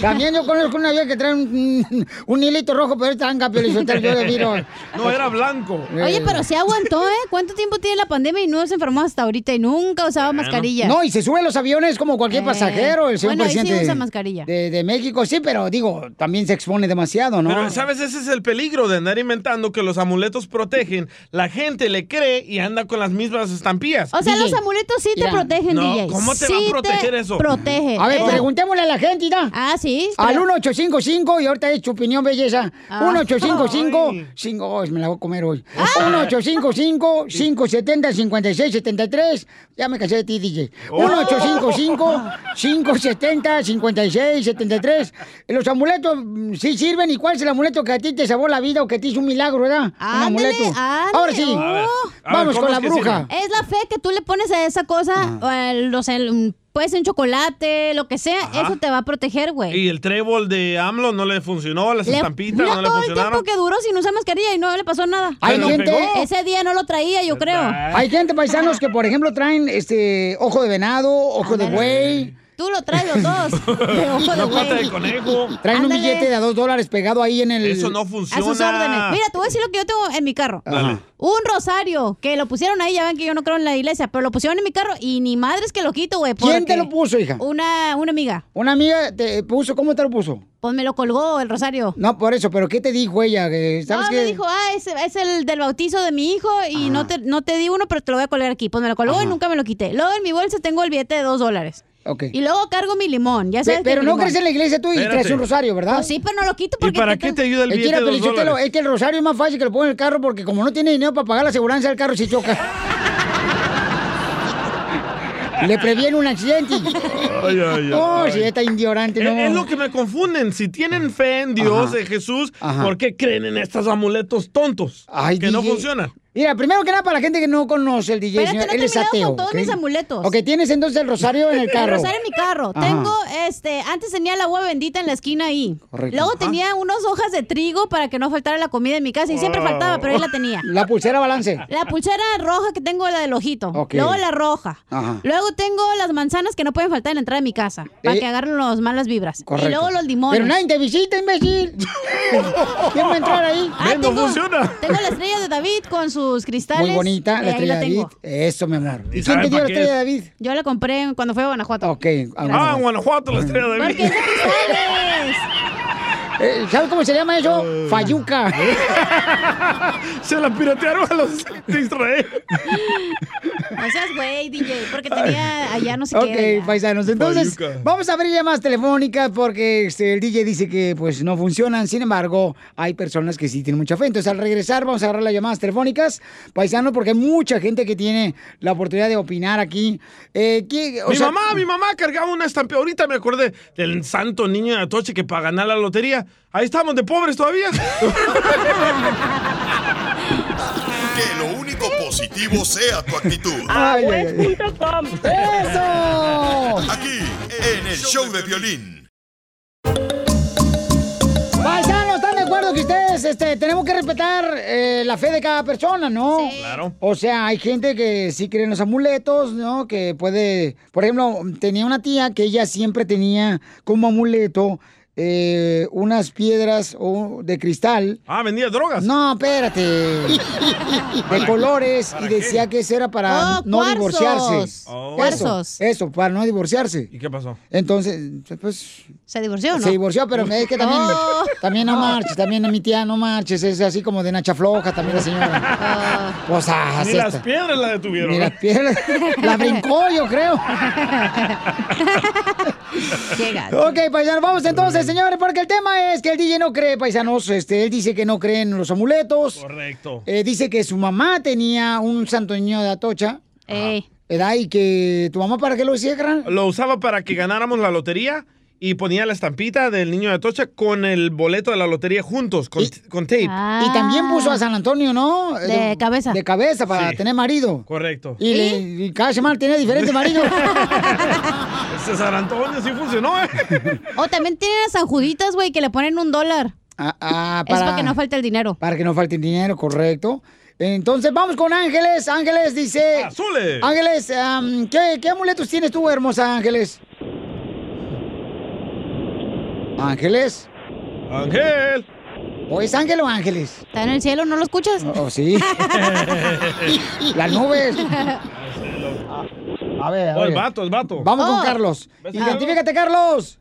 También yo conozco una vieja que trae un, un hilito rojo, pero es tanga, pero yo de viro. No, era blanco. Oye, pero se aguantó, ¿eh? ¿Cuánto tiempo tiene la pandemia y no se enfermó hasta ahorita y nunca usaba mascarilla? No, y se sube a los aviones como cualquier Eh, pasajero, el señor bueno, ahí sí presidente usa mascarilla. De, de México. Sí, pero digo, también se expone demasiado, ¿no? Pero, ¿sabes? Ese es el peligro de andar inventando que los amuletos protegen. La gente le cree y anda con las mismas estampillas. O sea, los amuletos sí te protegen, No, DJ. ¿cómo te Sí va a proteger eso? Protege. A ver, Eh, preguntémosle a la gente, ¿ya? Ah, sí. Al pero- 1855, y ahorita es tu opinión, belleza. Ah. 1855, cinco, oh, me la voy a comer hoy. 1855, 570, 56, 73. Ya me cansé de ti, DJ. 1855, 570, 56, 73. Los amuletos mm, sí sirven. ¿Y cuál es el amuleto que a ti te salvó la vida o que te hizo un milagro, verdad? un amuleto. ándale. Ahora sí. Oh. A ver, a ver, Vamos ¿cómo con la bruja. Es la fe que tú le pones a esa cosa, o el- o sea, el- puede ser un chocolate, lo que sea, Ajá. eso te va a proteger, güey. Y el trébol de AMLO no le funcionó, las Le- estampitas mira no le todo el funcionaron. tiempo que duró sin usar mascarilla y no le pasó nada. Hay gente- pegó. Ese día no lo traía, yo creo. Hay gente, paisanos, que por ejemplo traen este ojo de venado, ojo de buey. Tú lo traes los dos. Una pata de conejo. Traen un billete de a dos dólares pegado ahí en el. Eso no A sus funciona. órdenes. Mira, te voy a decir lo que yo tengo en mi carro. Dale. Un rosario que lo pusieron ahí, ya ven que yo no creo en la iglesia, pero lo pusieron en mi carro y ni madres que lo quito, güey. ¿Quién te lo puso, hija? Una, una amiga. Una amiga te puso, ¿cómo te lo puso? Pues me lo colgó el rosario. No, por eso, pero ¿qué te dijo ella? Que, ¿Sabes no, qué? me dijo, ah, es, es el del bautizo de mi hijo y no te, no te di uno, pero te lo voy a colgar aquí. Pues me lo colgó y nunca me lo quité. Luego en mi bolsa tengo el billete de dos dólares. Y luego cargo mi limón, ya sabes. pero no crees en la iglesia tú y Espérate. traes un rosario, ¿verdad? Pues sí, pero no lo quito porque... ¿Y para qué te ayuda el billete de es que el rosario es más fácil que lo ponga en el carro porque como no tiene dinero para pagar la aseguranza del carro si choca. Le previene un accidente. Ay, ay, ay. No, si está indiorante, no. Es, es lo que me confunden. Si tienen fe en Dios, Ajá. en Jesús, Ajá. ¿por qué creen en estos amuletos tontos Ay, que no funcionan? Mira, primero que nada, para la gente que no conoce el DJ, Espérate, señor, no él es ateo. con todos mis amuletos. Ok, tienes entonces el rosario en el carro. El rosario en mi carro. Ajá. Tengo, este, antes tenía el agua bendita en la esquina ahí. Correcto. Luego Ajá. tenía unas hojas de trigo para que no faltara la comida en mi casa. Y siempre faltaba, pero ahí la tenía. La pulsera balance. La pulsera roja que tengo, la del ojito. Luego la roja. Ajá. Luego tengo las manzanas que no pueden faltar en la entrada de mi casa. Para Eh, que agarren los malas vibras. Correcto. Y luego los limones. Pero nadie te visita, imbécil. ¿Quién va a entrar ahí? Ah, tengo, Tengo la estrella de David con sus cristales. Muy bonita, Eh, la estrella de David. tengo. Eso, mi amor. ¿Y, ¿Y quién te dio la estrella de? David? Yo la compré cuando fui a Guanajuato. Ok. Ah, en Guanajuato, la estrella de Porque David. es de cristales. Eh, ¿Sabes cómo se llama eso? Fayuca. Se la piratearon a los de Israel. No seas güey, DJ, porque tenía allá no sé Ok, qué. paisanos. Entonces, Fayuca. vamos a abrir llamadas telefónicas porque este, el DJ dice que pues no funcionan. Sin embargo, hay personas que sí tienen mucha fe. Entonces, al regresar, vamos a agarrar las llamadas telefónicas, paisanos, porque hay mucha gente que tiene la oportunidad de opinar aquí. Eh, ¿qué- o mi sea- mamá, mi mamá cargaba una estampa. Ahorita me acordé del santo niño de Atoche que para ganar la lotería. Ahí estamos de pobres todavía. Que lo único positivo sea tu actitud. Ay, ay, ay. ¡Eso! Aquí, en el show de violín. Paisanos, ¿están de acuerdo que ustedes este, tenemos que respetar eh, la fe de cada persona, no? Claro. O sea, hay gente que sí cree en los amuletos, ¿no? Que puede, por ejemplo, tenía una tía que ella siempre tenía como amuleto eh, unas piedras o- de cristal. Ah, vendía drogas. No, espérate. De colores y decía que eso era para Oh, no cuarzos. divorciarse. Oh. Eso, para no divorciarse. ¿Y qué pasó? Entonces, pues... ¿Se divorció no? Se divorció, pero es que también, Oh. también no marches, también mi tía no marches, es así como de nacha floja también la señora. Pues, ah, Ni así las piedras la detuvieron. Ni las piedras. La brincó, yo creo. Ok, paisanos, vamos entonces, señores, porque el tema es que el DJ no cree, paisanos, este, él dice que no cree en los amuletos. Correcto. Eh, dice que su mamá tenía un santo niño de Atocha. ¿Edad? Y que tu mamá, ¿para qué lo carnal? Lo usaba para que ganáramos la lotería y ponía la estampita del niño de Tocha con el boleto de la lotería juntos, con, con tape. Y también puso a San Antonio, ¿no? Ah. De cabeza. De cabeza para Sí. tener marido. Correcto. Y, cada semana tenía diferente marido. Ese San Antonio sí funcionó, ¿eh? O también tienen las sanjuditas, güey, que le ponen un dólar. Ah, Es para que no falte el dinero. Para que no falte el dinero, correcto. Entonces vamos con Ángeles. Ángeles dice. ¡Azules! Ángeles, ¿qué, ¿qué amuletos tienes tú, hermosa Ángeles? Ángeles. Ángel. ¿O es Ángel o Ángeles? ¿Está en el cielo? ¿No lo escuchas? Oh, sí. Las nubes. A ver, a Oh, el ver. vato, el vato. Vamos Oh. con Carlos. Identifícate, Carlos.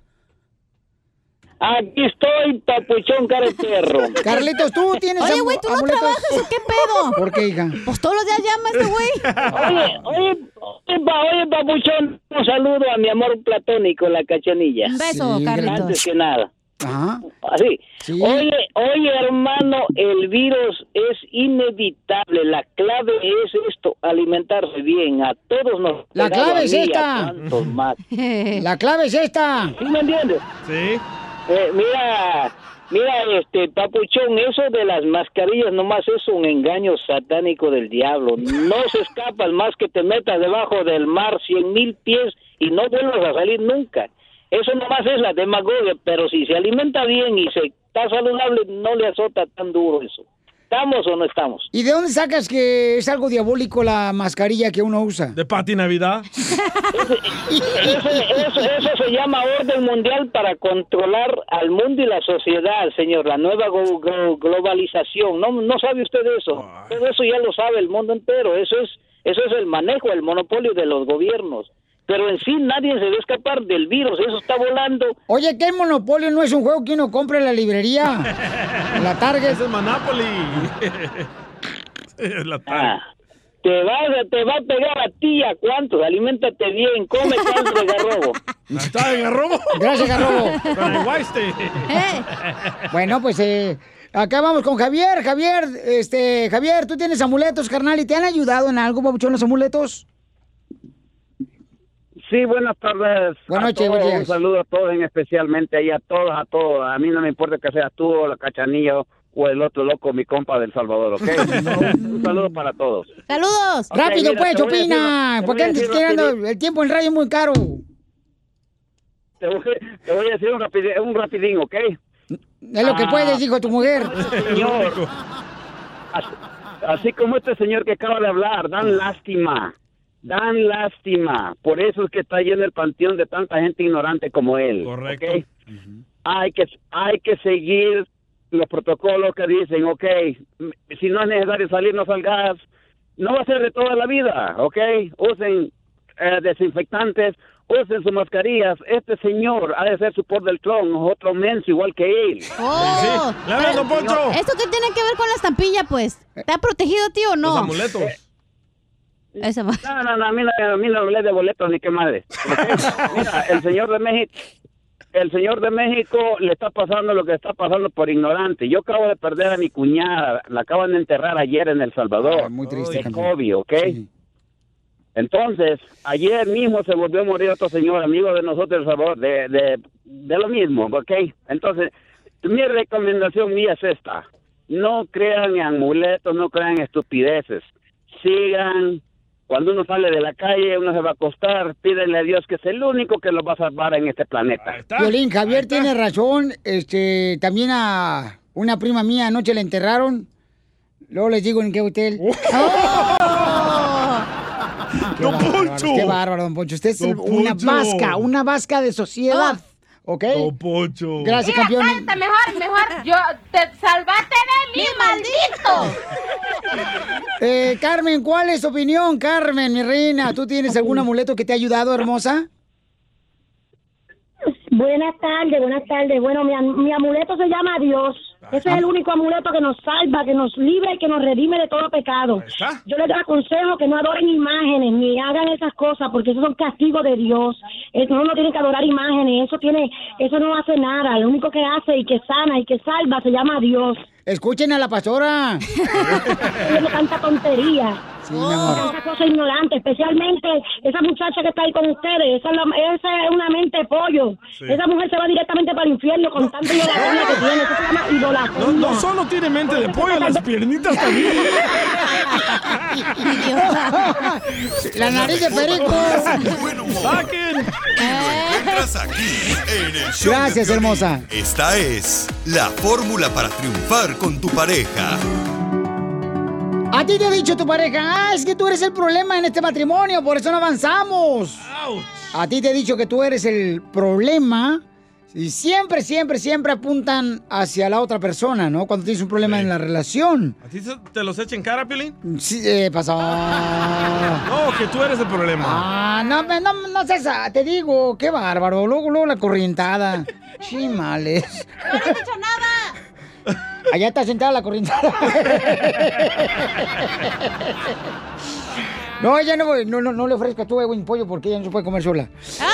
Aquí estoy, papuchón cara de perro. Carlitos, tú tienes Oye, güey, ¿tú no trabajas o qué pedo? ¿Por qué, hija? Pues todos los días llama este güey. Oye, oye, oye, pa- oye, papuchón, un saludo a mi amor platónico, la cachanilla. Un beso, Sí, Carlitos. Antes que nada. Ajá. Así. Oye, oye, hermano, el virus es inevitable. La clave es esto, alimentarse bien. A todos nos... La clave es esta. más. La clave es esta. ¿Sí me entiendes? Sí. Eh, mira, mira, este, papuchón, eso de las mascarillas nomás es un engaño satánico del diablo. No se escapas más que te metas debajo del mar cien mil pies y no vuelvas a salir nunca. Eso nomás es la demagogia, pero si se alimenta bien y se está saludable, no le azota tan duro eso. ¿Estamos o no estamos? ¿Y de dónde sacas que es algo diabólico la mascarilla que uno usa? De Pati Navidad. Eso, eso, eso se llama orden mundial para controlar al mundo y la sociedad, señor, la nueva go- go- globalización. ¿No, no sabe usted eso? Todo eso ya lo sabe el mundo entero. Eso es, eso es el manejo, el monopolio de los gobiernos. Pero en sí nadie se va a escapar del virus, eso está volando. Oye, que el Monopolio no es un juego que uno compra en la librería. En la Target. Es el Monopoly. la Ah, te va, te va a pegar a ti, ¿a cuántos? Aliméntate bien, come caldo de garrobo. ¿Está de garrobo? Gracias, Garrobo. Bueno, pues eh, acá vamos con Javier. Javier, este, Javier, tú tienes amuletos, carnal, ¿y te han ayudado en algo, papuchón, los amuletos? Sí, buenas tardes. Buenas noches, todos. buenos días. Un saludo a todos, en especialmente ahí a todos, a todos. A mí no me importa que seas tú o la cachanilla o el otro loco, mi compa del Salvador, ¿ok? un saludo para todos. ¡Saludos! Rápido, mira, pues, opina. te ¿Por voy qué a andas decir tirando? rapidito. El tiempo en radio es muy caro. Te voy, te voy a decir un, rapidín, un rapidín, ¿ok? Es lo que Ah, puedes, dijo tu mujer. Señor, así, así como este señor que acaba de hablar, dan lástima, dan lástima. Por eso es que está lleno el panteón de tanta gente ignorante como él. Correcto. ¿ok? Hay que hay que seguir los protocolos que dicen, ok, si no es necesario salir, no salgas. No va a ser de toda la vida, ok. Usen eh, desinfectantes, usen sus mascarillas. Este señor ha de ser su por del clon, otro menso igual que él. Oh, pero, don Poncho. ¿Esto qué tiene que ver con la estampilla, pues? ¿Te ha protegido, tío, o no? Los amuletos. Esa va. No, no, no, a mí no, a mí no hablé de boletos ni qué madre. Mira, el señor de México, el señor de México le está pasando lo que está pasando por ignorante. Yo acabo de perder a mi cuñada, la acaban de enterrar ayer en El Salvador. muy triste, De campeón. COVID, ¿ok? Entonces, ayer mismo se volvió a morir otro señor, amigo de nosotros, de El Salvador, de, de, de lo mismo, ¿ok? Entonces, mi recomendación mía es esta. No crean en amuletos, no crean en estupideces. Sigan cuando uno sale de la calle, uno se va a acostar, pídele a Dios que es el único que lo va a salvar en este planeta. Violín, Javier tiene razón. Este, también a una prima mía anoche la enterraron. Luego les digo en qué hotel. Qué ¡Don bárbaro, Poncho! Qué bárbaro, don Poncho. Usted es Don una Poncho. vasca, una vasca de sociedad. ¿Ok? Pocho. Gracias, campeón. Cállate, mejor, mejor. Yo te salvaste de mí, maldito. Eh, Carmen, ¿cuál es tu opinión, Carmen, mi reina? ¿Tú tienes algún amuleto que te ha ayudado, hermosa? Buenas tardes, buenas tardes. Bueno, mi, am- mi amuleto se llama Dios. Ese es el único amuleto que nos salva, que nos libra y que nos redime de todo pecado. Yo les aconsejo que no adoren imágenes ni hagan esas cosas porque esos son castigos de Dios. Eso no, tienen que adorar imágenes. Eso tiene, eso no hace nada. Lo único que hace y que sana y que salva se llama Dios. Escuchen a la pastora. Tiene tanta tontería. Sí, mi amor. Tanta cosa ignorante, especialmente esa muchacha que está ahí con ustedes, esa es, la- esa es una mente de pollo. Sí. Esa mujer se va directamente para el infierno con tanta idolatría que tiene. Eso se llama idolatría. No, no solo tiene mente de pollo, las piernitas también. La nariz de perico. ¡Saquen! Encuentras aquí en el show Gracias, hermosa. Esta es la fórmula para triunfar con tu pareja. A ti te ha dicho tu pareja, ah, es que tú eres el problema en este matrimonio, por eso no avanzamos. A ti te he dicho que tú eres el problema y siempre, siempre, siempre apuntan hacia la otra persona, ¿no? Cuando tienes un problema en la relación. ¿A ti te los echa en cara, Piolín? Sí, eh, pasó. No, que tú eres el problema. Ah, no, me- no, no seas, te digo, qué bárbaro. Luego, luego la corrientada. Chimales. No he dicho nada. Allá está sentada la corrientada. No, ella no, no, no, no le ofrezca tú un pollo porque ella no se puede comer sola. Ah,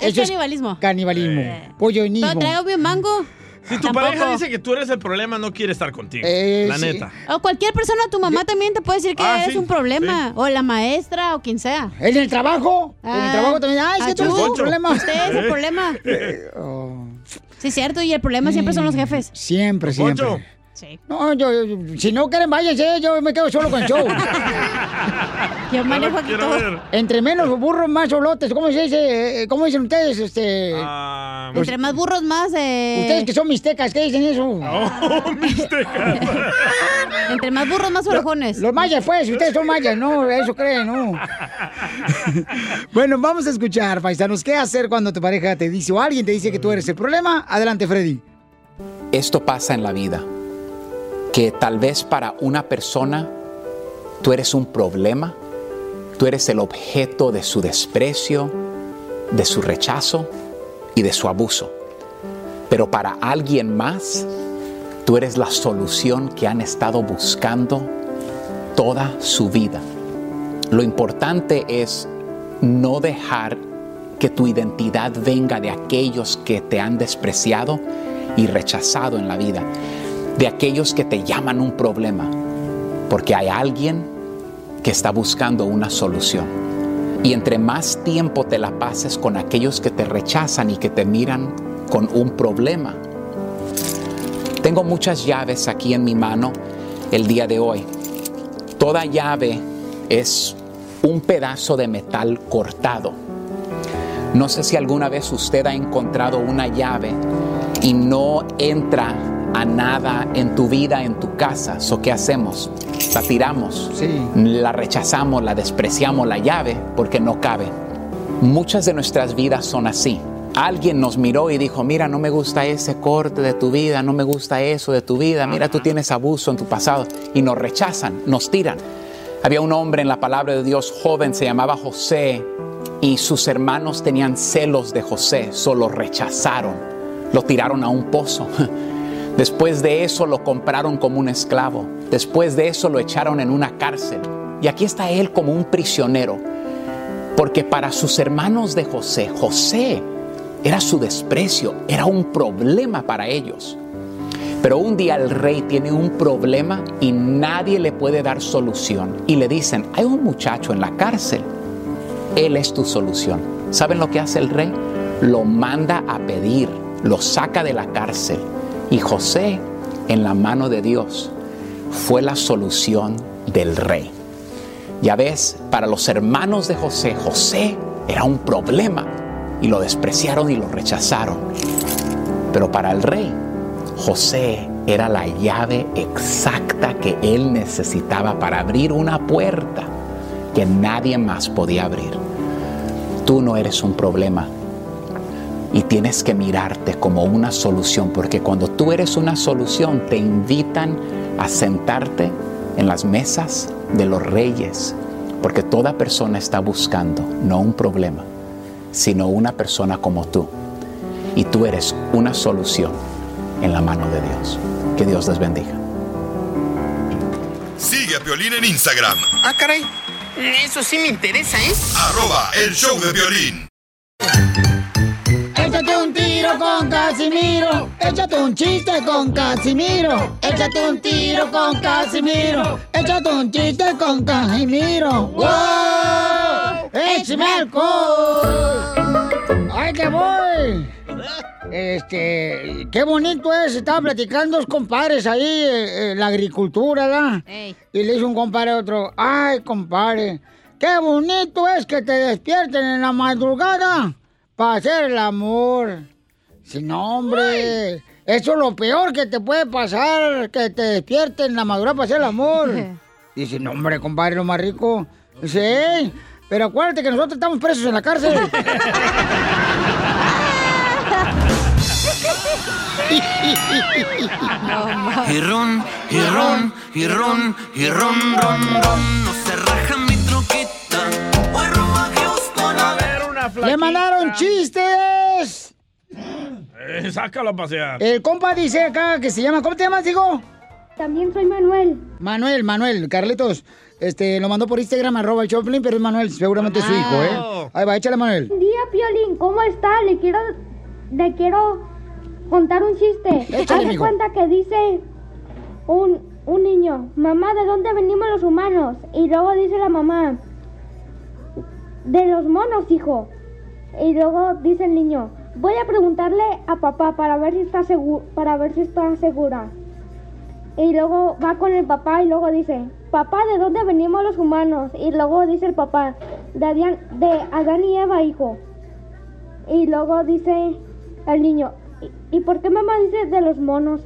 Eh, es canibalismo. Canibalismo. Pollonismo. No traigo bien mango. Si tu Tampoco. pareja dice que tú eres el problema, no quiere estar contigo. Eh, la sí. neta. O cualquier persona, tu mamá también te puede decir que Ah, eres sí, un problema. O la maestra, o quien sea. ¿En el trabajo? En el trabajo también. Ay, es que tú eres el problema. Usted es el Eh. problema. Oh. Sí, es cierto, y el problema siempre son los jefes. Siempre, siempre. Poncho. Sí. No, yo, yo- si no quieren, váyanse, yo me quedo solo con el show. Yo manejo aquí quiero todo. ver. Entre menos burros, más solotes. ¿Cómo se dice? Eh, ¿Cómo dicen ustedes? Este, Ah, pues, Entre más burros, más. Eh... ustedes que son mixtecas, ¿qué dicen eso? Oh, Entre más burros, más orejones. Los mayas, pues, ustedes son mayas, no, eso creen, no. bueno, vamos a escuchar, paisanos, ¿qué hacer cuando tu pareja te dice o alguien te dice que tú eres el problema? Adelante, Freddy. Esto pasa en la vida, que tal vez para una persona tú eres un problema, tú eres el objeto de su desprecio, de su rechazo y de su abuso. Pero para alguien más, tú eres la solución que han estado buscando toda su vida. Lo importante es no dejar que tu identidad venga de aquellos que te han despreciado y rechazado en la vida, de aquellos que te llaman un problema, porque hay alguien que está buscando una solución. Y entre más tiempo te la pases con aquellos que te rechazan y que te miran con un problema. Tengo muchas llaves aquí en mi mano el día de hoy. Toda llave es un pedazo de metal cortado. No sé si alguna vez usted ha encontrado una llave y no entra a nada en tu vida, en tu casa. ¿So qué hacemos? La tiramos, la rechazamos, la despreciamos la llave porque no cabe. Muchas de nuestras vidas son así. Alguien nos miró y dijo, mira, no me gusta ese corte de tu vida, no me gusta eso de tu vida, mira, tú tienes abuso en tu pasado. Y nos rechazan, nos tiran. Había un hombre en la palabra de Dios joven, se llamaba José, y sus hermanos tenían celos de José, solo rechazaron, lo tiraron a un pozo. Después de eso lo compraron como un esclavo. Después de eso lo echaron en una cárcel. Y aquí está él como un prisionero. Porque para sus hermanos de José, José era su desprecio, era un problema para ellos. Pero un día el rey tiene un problema y nadie le puede dar solución. Y le dicen, hay un muchacho en la cárcel. Él es tu solución. ¿Saben lo que hace el rey? Lo manda a pedir, lo saca de la cárcel. Y José, en la mano de Dios, fue la solución del rey. Ya ves, para los hermanos de José, José era un problema y lo despreciaron y lo rechazaron. Pero para el rey, José era la llave exacta que él necesitaba para abrir una puerta que nadie más podía abrir. Tú no eres un problema. Y tienes que mirarte como una solución, porque cuando tú eres una solución te invitan a sentarte en las mesas de los reyes, porque toda persona está buscando no un problema, sino una persona como tú. Y tú eres una solución en la mano de Dios. Que Dios les bendiga. Sigue a Piolín en Instagram, Ah, caray. Eso sí me interesa, ¿eh? arroba el show de violín. Tiro con Casimiro. Échate un chiste con Casimiro. Échate un tiro con Casimiro. Échate un chiste con Casimiro. ¡Wow! ¡Échame alcohol! ¡Ay, que voy! Este, qué bonito es, estaba platicando dos compadres ahí, eh, eh, la agricultura, ¿verdad? Y le dice un compadre a otro, ay, compadre, qué bonito es que te despierten en la madrugada para hacer el amor. Si no, hombre, eso es lo peor que te puede pasar, que te despierten en la madrugada para hacer el amor. Dice, no, hombre, compadre, lo más rico. Dice, "Ey, pero acuérdate que nosotros estamos presos en la cárcel. Y ron, y ron, y ron, y ron, ron, ron. No se raja mi troquita. A Houston a ver una ¡Le mandaron chistes! Eh, sácalo a pasear. El compa dice acá que se llama, ¿cómo te llamas, digo? También soy Manuel. Manuel, Manuel, Carlitos, este, lo mandó por Instagram, arroba el Choplin, pero es Manuel, seguramente es su hijo, ¿eh? Ahí va, échale, Manuel. Buen día, Piolín. ¿Cómo está? Le quiero, le quiero contar un chiste. Échale, Hace mijo. cuenta que dice un, un niño, mamá, ¿de dónde venimos los humanos? Y luego dice la mamá, de los monos, hijo. Y luego dice el niño, voy a preguntarle a papá para ver si está seguro, para ver si está segura. Y luego va con el papá y luego dice, papá, ¿de dónde venimos los humanos? Y luego dice el papá, de Adán, de Adán y Eva, hijo. Y luego dice el niño, ¿y, y por qué mamá dice de los monos?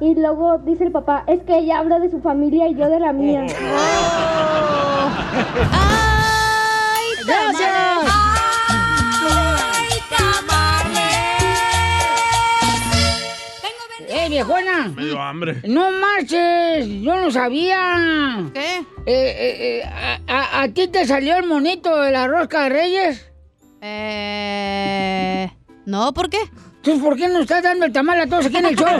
Y luego dice el papá, es que ella habla de su familia y yo de la mía. ¡Gracias! ¡Eh, viejona! Me dio hambre. ¡No marches! ¡Yo no sabía! ¿Qué? Eh, eh, eh, a, a- a ti te salió el monito de la rosca de Reyes? Eh. No, ¿por qué? Entonces, ¿por qué no estás dando el tamal a todos aquí en el show?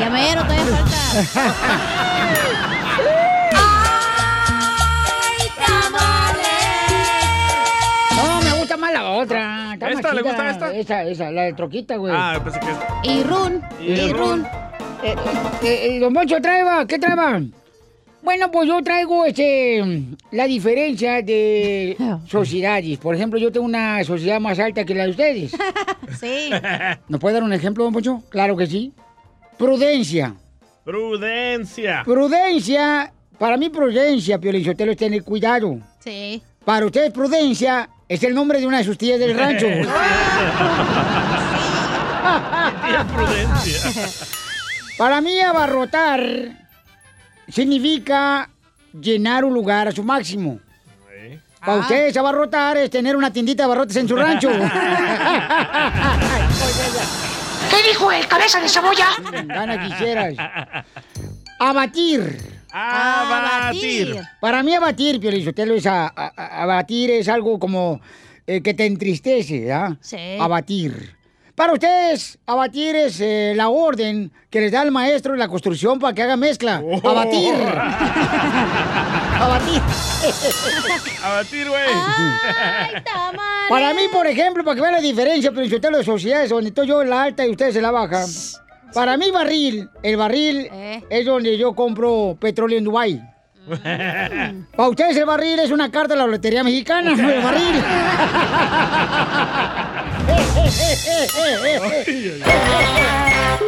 ya mero, todavía falta. No, me gusta más la otra. Está ¿Esta? ¿Le gusta esta? Esa, esa, la de troquita, güey. Ah, pensé que. Y run, Y y run. run. Eh, eh, eh, don Moncho, traeba, ¿qué traeba? Bueno, pues yo traigo este la diferencia de sociedades. Por ejemplo, yo tengo una sociedad más alta que la de ustedes. Sí. ¿Nos puede dar un ejemplo, don Poncho? Claro que sí. Prudencia. Prudencia. Prudencia. Para mí, prudencia, Piolichotelo, es tener cuidado. Sí. Para ustedes, prudencia es el nombre de una de sus tías del rancho. Tía Prudencia. Para mí, abarrotar significa llenar un lugar a su máximo. Para Ah. ustedes, abarrotar es tener una tiendita de abarrotes en su rancho. ¿Qué dijo el cabeza de cebolla? Gana quisieras. Abatir. Abatir. Para mí abatir, Piolizotelo, es a- a- a- abatir es algo como eh, que te entristece, ¿ah? Sí. Abatir. Para ustedes, abatir es eh, la orden que les da el maestro en la construcción para que haga mezcla. Oh. Abatir. abatir. Abatir, güey. Para mí, por ejemplo, para que vean la diferencia, Piolizotelo, de sociedades donde estoy yo en la alta y ustedes en la baja. Para mí, barril, el barril es donde yo compro petróleo en Dubái. Para ustedes el barril es una carta de la lotería mexicana, no el barril.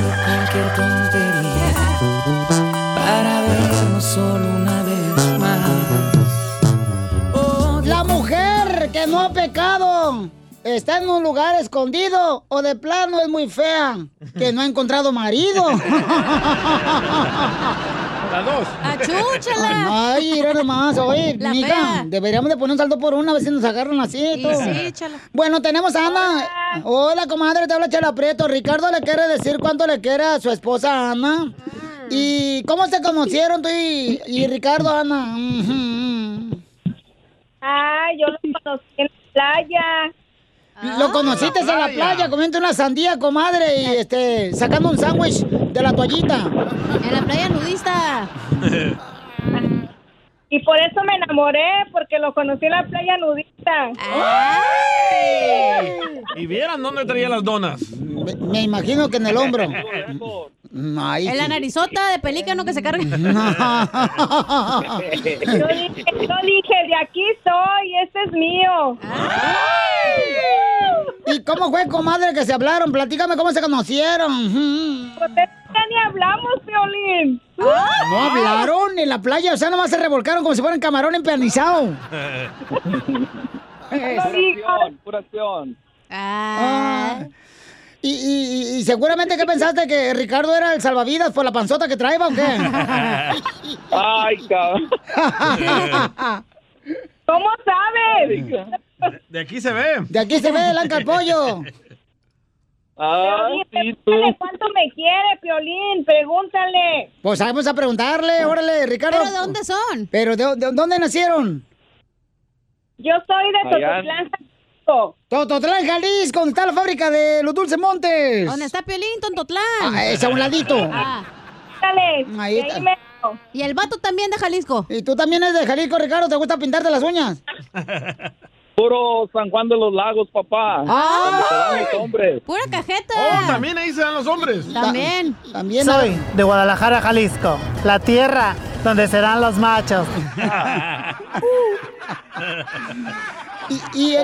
pecado está en un lugar escondido o de plano es muy fea, que no ha encontrado marido. Las dos. ¡Achúchala! Ay, mira nomás, oye, La mija, fea. deberíamos de poner un saldo por una, a ver si nos agarran así. Sí, todo. sí, chala. Bueno, tenemos a Ana. Hola. comadre, te habla Chela Prieto. Ricardo le quiere decir cuánto le quiere a su esposa Ana. ¿Y cómo se conocieron tú y, y Ricardo, Ana? Ay, yo lo conocí en la playa. Lo conociste en la playa, comiendo una sandía, comadre, y este, sacando un sándwich de la toallita. En la playa nudista. Y por eso me enamoré, porque lo conocí en la playa nudista. Y vieran dónde traía las donas. Me, me imagino que en el hombro. Ay, En la narizota de pelícano que se carga. Yo dije, yo dije, de aquí soy, este es mío. ¿Y cómo fue, comadre, que se hablaron? Platícame cómo se conocieron. Ni hablamos, Violín. No hablaron en la playa, o sea, nomás se revolcaron como si fueran camarón empanizado. Pura pura acción. Ah. Y, y- y seguramente que pensaste que Ricardo era el salvavidas por la panzota que traía o qué? Ay, cabrón. ¿Cómo sabes? De aquí se ve. De aquí se ve el anca al pollo. Ah, Piolín, pregúntale cuánto me quiere, Piolín, pregúntale. Pues vamos a preguntarle, órale, Ricardo. ¿Pero de dónde son? ¿Pero de, de dónde nacieron? Yo soy de. Tototlán, Jalisco. Tototlán, Jalisco, donde está la fábrica de los Dulces Montes. ¿Dónde está Piolín, Tontotlán? Ah, es a un ladito. Ah. Ahí está. Y el vato también de Jalisco. ¿Y tú también eres de Jalisco, Ricardo? ¿Te gusta pintarte las uñas? Puro San Juan de los Lagos, papá. Donde se dan los hombres. Pura cajeta. Oh, también ahí se dan los hombres. También. También. Soy de Guadalajara, Jalisco, la tierra donde serán los machos. Y, y,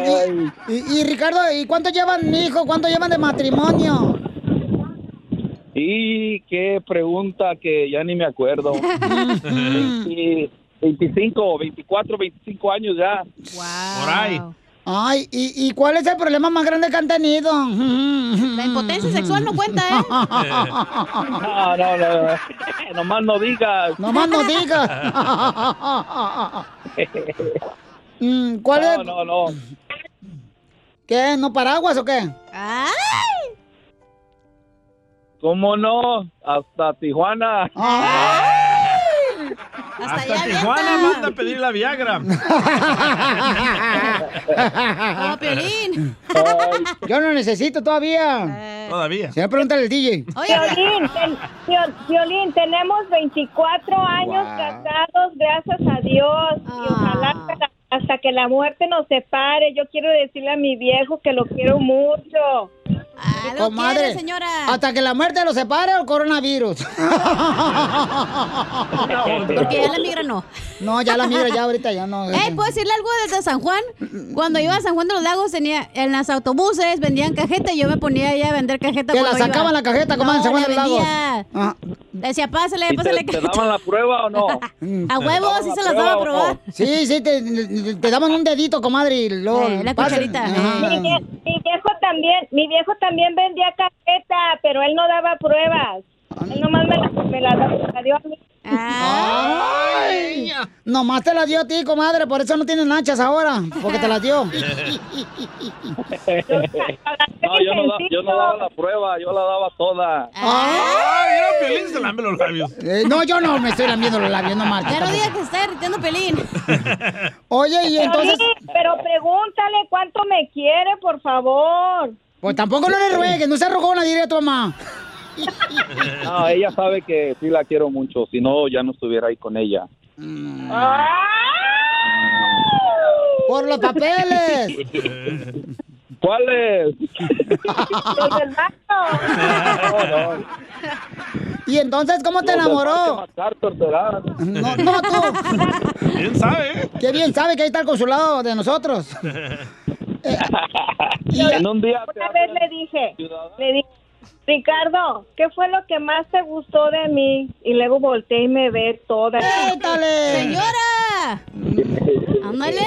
y- y, Ricardo, ¿y cuánto llevan, hijo? ¿Cuánto llevan de matrimonio? Y qué pregunta que ya ni me acuerdo. 20 25, 24, 25 años ya. Por ahí. Ay, ¿y, y cuál es el problema más grande que han tenido? La impotencia sexual no cuenta, ¿eh? No, no, no. Nomás no digas. Nomás no digas. Mm, ¿Cuál no, es? No, no, ¿Qué? ¿No paraguas o qué? ¡Ay! ¿Cómo no? Hasta Tijuana. Hasta Tijuana manda a pedir la Viagra. ¡Oh, Piolín! Yo no necesito todavía. Todavía. Se me pregunta el DJ. Violín, ten- Viol- Violín, tenemos 24 años Wow. casados, gracias a Dios. Y ojalá hasta la- hasta que la muerte nos separe. Yo quiero decirle a mi viejo que lo quiero mucho. Comadre, hasta que la muerte lo separe o el coronavirus. Porque ya la migra no. No, ya la migra, ya ahorita ya no. Eh, ¿puedo decirle algo desde San Juan? Cuando iba a San Juan de los Lagos, tenía en los autobuses vendían cajeta y yo me ponía ahí a vender cajeta. Que la sacaban la cajeta, como en No, San Juan de los Lagos. vendía. Ah. Decía, pásale, ¿Y te, pásale. te daban la prueba o no? A huevo, sí se las daba a probar. Sí, sí, te, te daban un dedito, comadre, y luego... Eh, la pásale. cucharita, Ajá. Mi, vie- mi viejo también, mi viejo también vendía cajeta, pero él no daba pruebas. Él nomás me la, me la- me la dio a mí. Ay, nomás te la dio a ti, comadre, por eso no tienes nachas ahora, porque te las dio. No, yo no, da- yo no daba la prueba, yo la daba toda. Ay, mira, Piolín se lambe los labios. Eh, no, yo no me estoy lambiendo los labios, no marches. Ya no digas que está irritando pelín. Oye, y entonces... Pero pregúntale cuánto me quiere, por favor. Pues tampoco no le ruegues, no se rogona, diré a tu mamá. No, ella sabe que sí la quiero mucho, si no, ya no estuviera ahí con ella. Por los papeles. ¿Cuáles? Los del banco. ¿Y entonces cómo te enamoró? No, no, tú. Bien sabe, ¿eh? Qué bien sabe que ahí está el consulado de nosotros. En un día Una vez le dije, le dije, Ricardo, ¿qué fue lo que más te gustó de mí? Y luego volteé y me ve toda. ¡Étale! ¡Señora! ¡Ándale!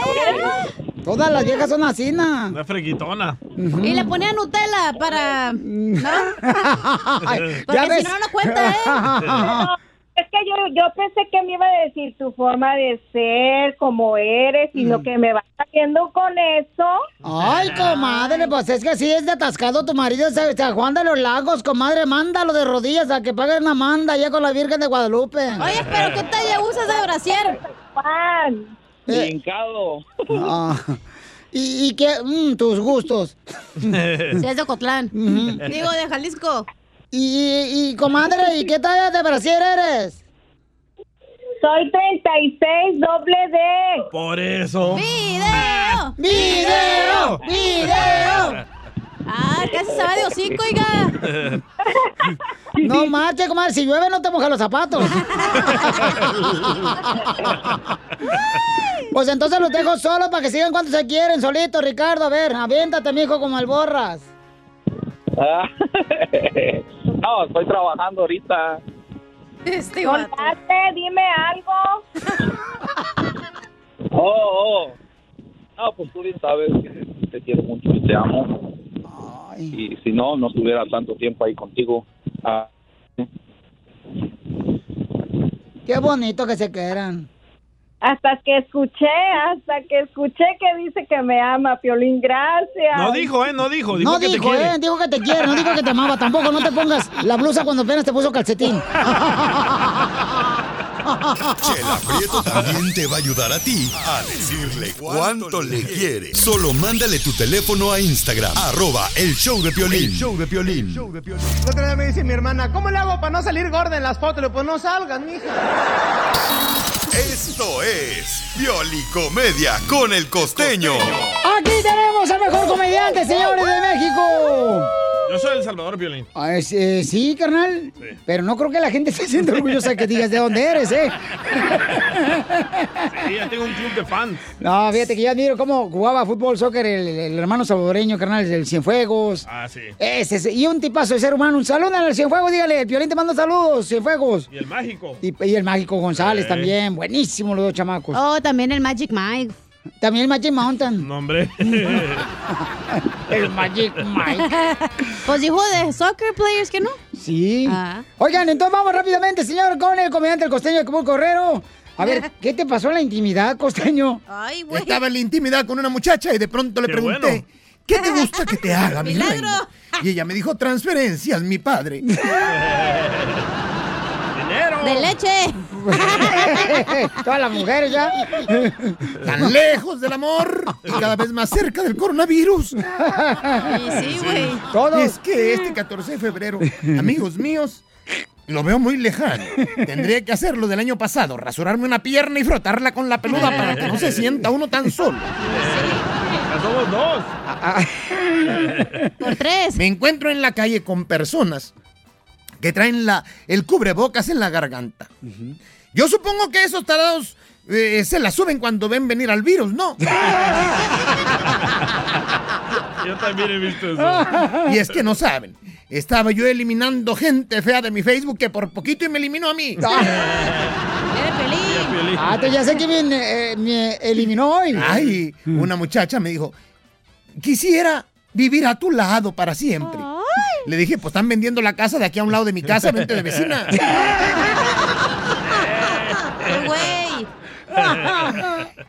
Todas las viejas son así, ¿no? Una freguitona. Y le ponía Nutella para... ¿No? Ya Porque si ves. no, no cuenta, ¿eh? Es que yo, yo pensé que me iba a decir tu forma de ser, como eres, y lo que me va saliendo con eso. Ay, comadre, pues es que sí es de atascado tu marido, San San Juan de los Lagos, comadre, mándalo de rodillas a que pague una manda ya con la Virgen de Guadalupe. Oye, pero ¿qué talla usas de brasier? Juan. Brincado. Ah, ¿Y, y qué? Mm, tus gustos. Si es de Ocotlán. Digo, de Jalisco. Y, y, comadre, ¿y qué talla de brasier eres? Soy 36 doble D. Por eso. ¡Video! ¡Video! ¡Video! Ah, casi se va de hocico, oiga. No marche, comadre, si llueve no te moja los zapatos. Pues entonces los dejo solos para que sigan cuando se quieren, solito, Ricardo. A ver, aviéntate, mijo, como el borras. Ah, no, estoy trabajando ahorita. Este Contate, dime algo. Oh, oh. No, pues tú bien sabes que te quiero mucho y te amo. Y si no, no estuviera tanto tiempo ahí contigo. Ah, Qué bonito que se quedan. Hasta que escuché, hasta que escuché que dice que me ama, Piolín, gracias. No dijo, ¿eh? No dijo. Dijo No que dijo, te quiere. eh, dijo que te quiere, no dijo que te amaba tampoco. No te pongas la blusa cuando apenas te puso calcetín. Chela Prieto también te va a ayudar a ti a decirle cuánto le quiere. Solo mándale tu teléfono a Instagram, arroba el show de Piolín. El show de Piolín. Otro día me dice mi hermana, ¿cómo le hago para no salir gorda en las fotos? Pues no salgas, mija. Esto es Piolicomedia con el costeño. Aquí tenemos al mejor comediante, señores de México. Yo soy El Salvador Violín. Ah, es, eh, sí, carnal. Pero no creo que la gente se sienta orgullosa que digas de dónde eres, ¿eh? Sí, ya tengo un club de fans. No, fíjate que yo admiro cómo jugaba fútbol, soccer el, el hermano salvadoreño, carnal, el Cienfuegos. Ah, sí. Ese, ese, y un tipazo de ser humano. Un saludo el Cienfuegos, dígale. El Piolín te manda saludos, Cienfuegos. Y el mágico. Y, y el mágico González Sí. también. Buenísimo los dos chamacos. Oh, también el Magic Mike. También el Magic Mountain. No, hombre. el Magic Mike. Pues dijo de soccer players que no. Sí. Ah. Oigan, entonces vamos rápidamente, señor, con el comediante el costeño de Cubo Correro. A ver, ¿qué te pasó en la intimidad, costeño? Ay, güey. Estaba en la intimidad con una muchacha y de pronto le Qué pregunté, bueno. ¿qué te gusta que te haga, mi Milagro. reina? Y ella me dijo, transferencias, mi padre. De leche. Todas las mujeres ya. Tan lejos del amor y cada vez más cerca del coronavirus. sí, güey. Es que este 14 de febrero, amigos míos, lo veo muy lejano. Tendría que hacerlo del año pasado, rasurarme una pierna y frotarla con la peluda para que no se sienta uno tan solo. Ya somos dos. Por tres. Me encuentro en la calle con personas que traen la, el cubrebocas en la garganta. Yo supongo que esos tarados eh, se la suben cuando ven venir al virus, ¿no? Yo también he visto eso. Y es que no saben. Estaba yo eliminando gente fea de mi Facebook que por poquito y me eliminó a mí. Ah, te ya sé que me, eh, me eliminó hoy. Ay, una muchacha me dijo, quisiera vivir a tu lado para siempre. Le dije, pues están vendiendo la casa de aquí a un lado de mi casa, vente de vecina. Güey.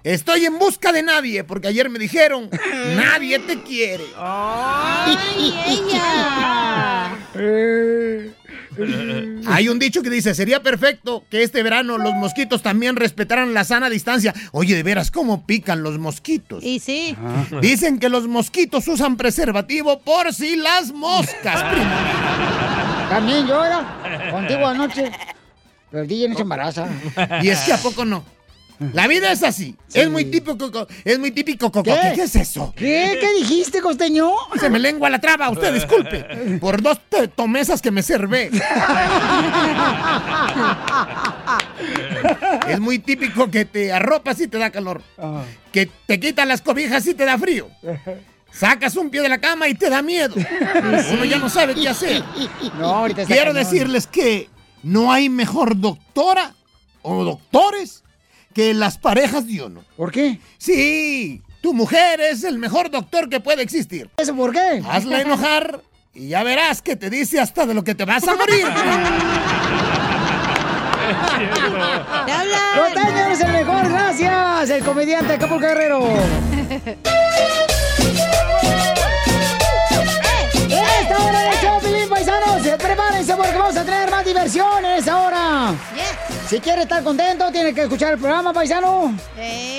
Estoy en busca de nadie, porque ayer me dijeron, nadie te quiere. Ay, ella. Hay un dicho que dice, sería perfecto que este verano los mosquitos también respetaran la sana distancia. Oye, de veras, ¿cómo pican los mosquitos? Y sí. Dicen que los mosquitos usan preservativo por si las moscas. También yo era contigo anoche. Pero el DJ no se embaraza. Y es que a poco no. La vida es así. Es muy típico. co- Es muy típico. co- ¿Qué? ¿Qué? ¿Qué es eso? ¿Qué? ¿Qué dijiste, costeño? Se me lengua la traba. Usted disculpe. Por dos tomesas que me servé. Es muy típico que te arropas y te da calor. Que te quitan las cobijas y te da frío. Sacas un pie de la cama y te da miedo. Uno ya no sabe qué hacer. No, ahorita Quiero decirles que no hay mejor doctora o doctores que las parejas de uno. ¿Por qué? Sí, tu mujer es el mejor doctor que puede existir. ¿Eso por qué? Hazla enojar y ya verás que te dice hasta de lo que te vas a morir. ¡Te eres el mejor, gracias. El comediante Acapulco Guerrero. Esta hora de show, Pilín, paisanos, eh, prepárense porque vamos a tener más diversión en esta hora. Si quiere estar contento, tiene que escuchar el programa, paisano.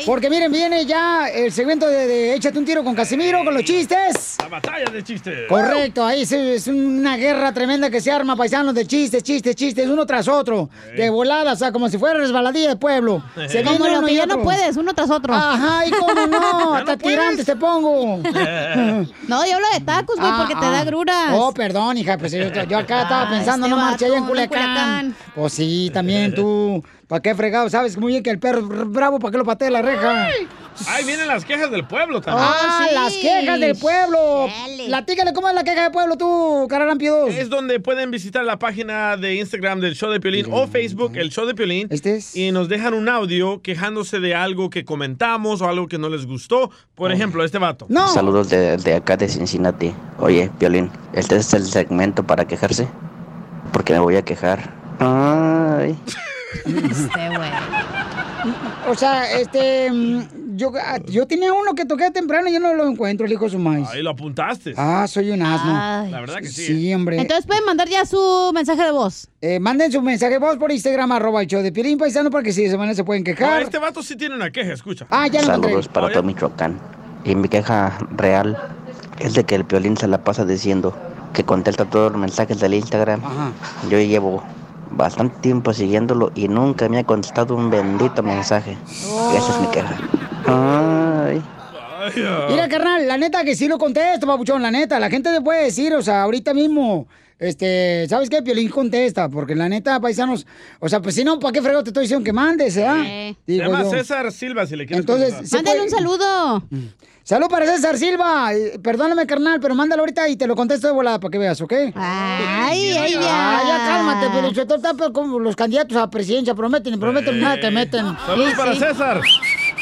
Porque miren, viene ya el segmento de, de Échate un tiro con Casimiro, con los chistes. La batalla de chistes. Correcto, ahí es, es una guerra tremenda que se arma, paisanos, de chistes, chistes, chistes, uno tras otro, de volada, o sea, como si fuera resbaladilla de pueblo. Se Como viene lo que ya no puedes, uno tras otro. Ajá, y cómo no, hasta tirantes te pongo. No, yo hablo de tacos, güey, porque te da gruras. Oh, perdón, hija, pues yo, yo acá estaba Ah, pensando, este no marcha allá no en Culiacán. Pues sí, también tú. ¿Para qué fregado? Sabes muy bien que el perro es bravo, ¿para qué lo patea la reja? Ahí vienen las quejas del pueblo también. Ah, las quejas del pueblo. Platícale cómo es la queja del pueblo tú, Cararampido. Es donde pueden visitar la página de Instagram del Show de Piolín o Facebook, el Show de Piolín. Este es. Y nos dejan un audio quejándose de algo que comentamos o algo que no les gustó. Por ejemplo, este vato. Saludos de, de acá de Cincinnati. Oye, Violín, este es el segmento para quejarse. Porque me voy a quejar. Ay. O sea, este. mm, Yo, ah, yo tenía uno que toqué temprano y yo no lo encuentro, el hijo de su maíz. Ahí lo apuntaste. Ah, soy un asno. Ay. La verdad que sí. Sí, hombre. Entonces pueden mandar ya su mensaje de voz. Eh, manden su mensaje de voz por Instagram, arroba el show de Piolín Paisano, porque si de esa manera se pueden quejar. este vato sí tiene una queja, escucha. Ah, ya lo Saludos para todo Michoacán. Y mi queja real es de que el Piolín se la pasa diciendo que contesta todos los mensajes del Instagram. Yo llevo bastante tiempo siguiéndolo y nunca me ha contestado un bendito mensaje. Esa es mi queja. Ay. Mira, carnal, la neta que sí lo contesto, papuchón, la neta. La gente te puede decir, o sea, ahorita mismo, este, ¿sabes qué? Piolín contesta, porque la neta, paisanos, o sea, pues si no, ¿para qué frego te estoy diciendo que mandes, eh? Se Digo llama yo. César Silva, si le quieres Entonces, se Mándale puede- un saludo. Salud para César Silva. Eh, Perdóname, carnal, pero mándalo ahorita y te lo contesto de volada para que veas, ¿ok? Ay. Ay, ya cálmate, pero yo está pero como los candidatos a presidencia prometen y prometen nada que meten. Saludos para César.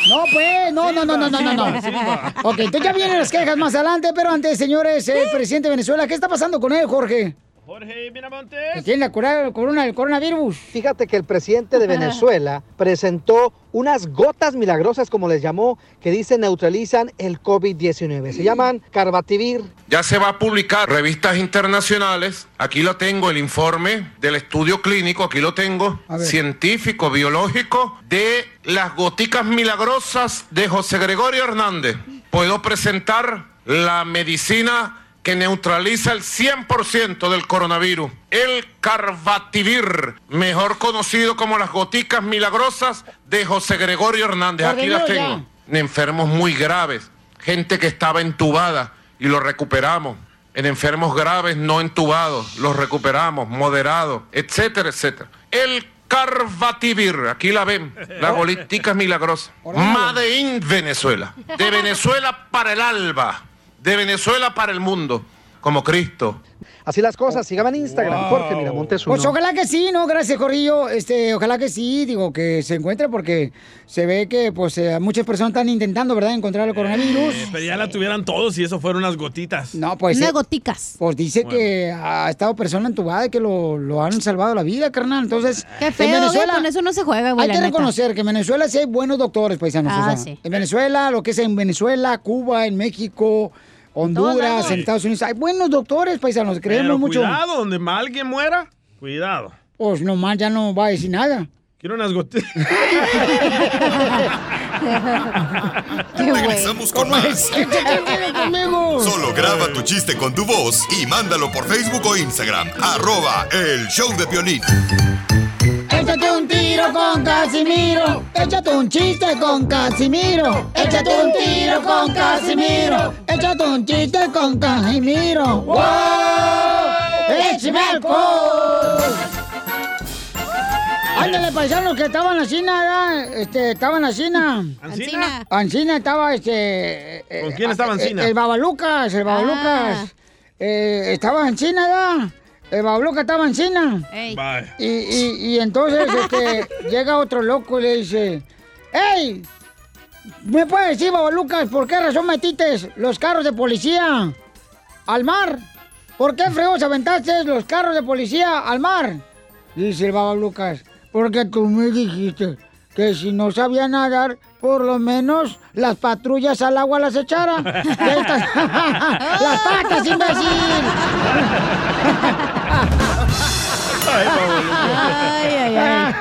No, pues, no, no, no, no, no, no, no. Silva. Ok, entonces ya vienen las quejas más adelante, pero antes, señores, el presidente de Venezuela, ¿qué está pasando con él, Jorge? Jorge Miramontes. ¿Tiene la cura- corona, el coronavirus? Fíjate que el presidente de Venezuela presentó unas gotas milagrosas, como les llamó, que dice neutralizan el COVID-19. Se llaman Carbativir. Ya se va a publicar revistas internacionales. Aquí lo tengo, el informe del estudio clínico, aquí lo tengo, científico, biológico, de las goticas milagrosas de José Gregorio Hernández. Puedo presentar la medicina que neutraliza el 100% del coronavirus. El Carbativir, mejor conocido como las goticas milagrosas de José Gregorio Hernández. Aquí las tengo. Enfermos muy graves, gente que estaba entubada y lo recuperamos. En enfermos graves no entubados, los recuperamos, moderados, etcétera, etcétera. El Carbativir, aquí la ven, la gotícas milagrosa. Made in Venezuela. De Venezuela para el alba, de Venezuela para el mundo, como Cristo. Así las cosas, síganme en Instagram, Jorge Miramontes uno. Pues ojalá que sí, ¿no? Gracias, Corrillo. Este, ojalá que sí, digo, que se encuentre porque se ve que, pues, eh, muchas personas están intentando, ¿verdad?, encontrar el coronavirus. Eh, pero ya la tuvieran todos y eso fueron unas gotitas. No, pues. Unas eh, goticas. Pues dice que ha estado persona entubada y que lo, lo han salvado la vida, carnal. Entonces, Qué feo, en Venezuela. con eso no se juega, güey, Hay la que neta. reconocer que en Venezuela sí hay buenos doctores, paisanos. Ah, o sea, sí. En Venezuela, lo que es en Venezuela, Cuba, en México, Honduras, en Estados Unidos, hay buenos doctores, paisanos. Creemos Pero mucho. cuidado, donde más alguien muera, cuidado. Pues nomás ya no va a decir nada. Quiero unas gotitas. Regresamos con más. Solo graba tu chiste con tu voz y mándalo por Facebook o Instagram. Arroba el show de Piolín. Échate un tiro con Casimiro. Échate un chiste con Casimiro. Échate un tiro con Casimiro. Échate un chiste con Casimiro. ¡Wow! ¡Échame! Ándale, paisanos, que estaban en la China, ¿verdad? Este, estaban en la China. ¿Ancina? Ancina estaba, este... eh, ¿Con quién estaba eh, Ancina? El Babalucas, el Babalucas. Eh, estaba en China, ¿verdad? El Babalucas estaba en China. Y, y, y entonces este, llega otro loco y le dice, ¡Ey! ¿Me puedes decir, Babalucas, por qué razón metiste los carros de policía al mar? ¿Por qué fregos aventaste los carros de policía al mar? Dice el Babalucas, porque tú me dijiste que si no sabía nadar, por lo menos las patrullas al agua las echara. ¡Las patas, imbécil! Ay, ay, ay.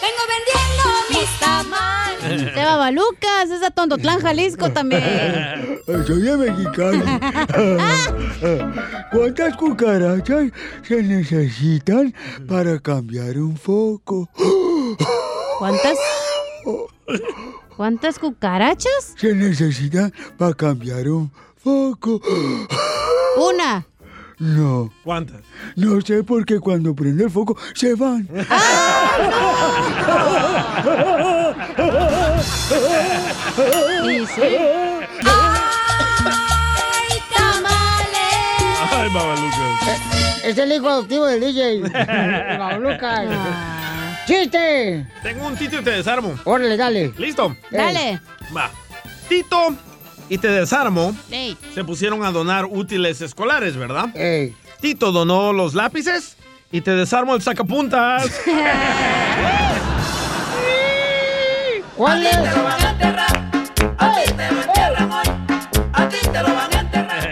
Vengo vendiendo mis tamales. De Babalucas, es de Tontotlán, Jalisco también. Soy de mexicano. ¿Cuántas cucarachas se necesitan para cambiar un foco? ¿Cuántas? ¿Cuántas cucarachas? Se necesitan para cambiar un foco. Una. No. ¿Cuántas? No sé porque cuando prende el foco se van. Sí, sí. Ay, Babalucas. Es el hijo adoptivo del DJ. Babalucas. ¡Chiste! Tengo un Tito y te desarmo. Órale, dale. ¿Listo? Dale. Va. Tito y te desarmo Ey. se pusieron a donar útiles escolares, ¿verdad? Tito donó los lápices y te desarmo el sacapuntas. ¿Cuál es?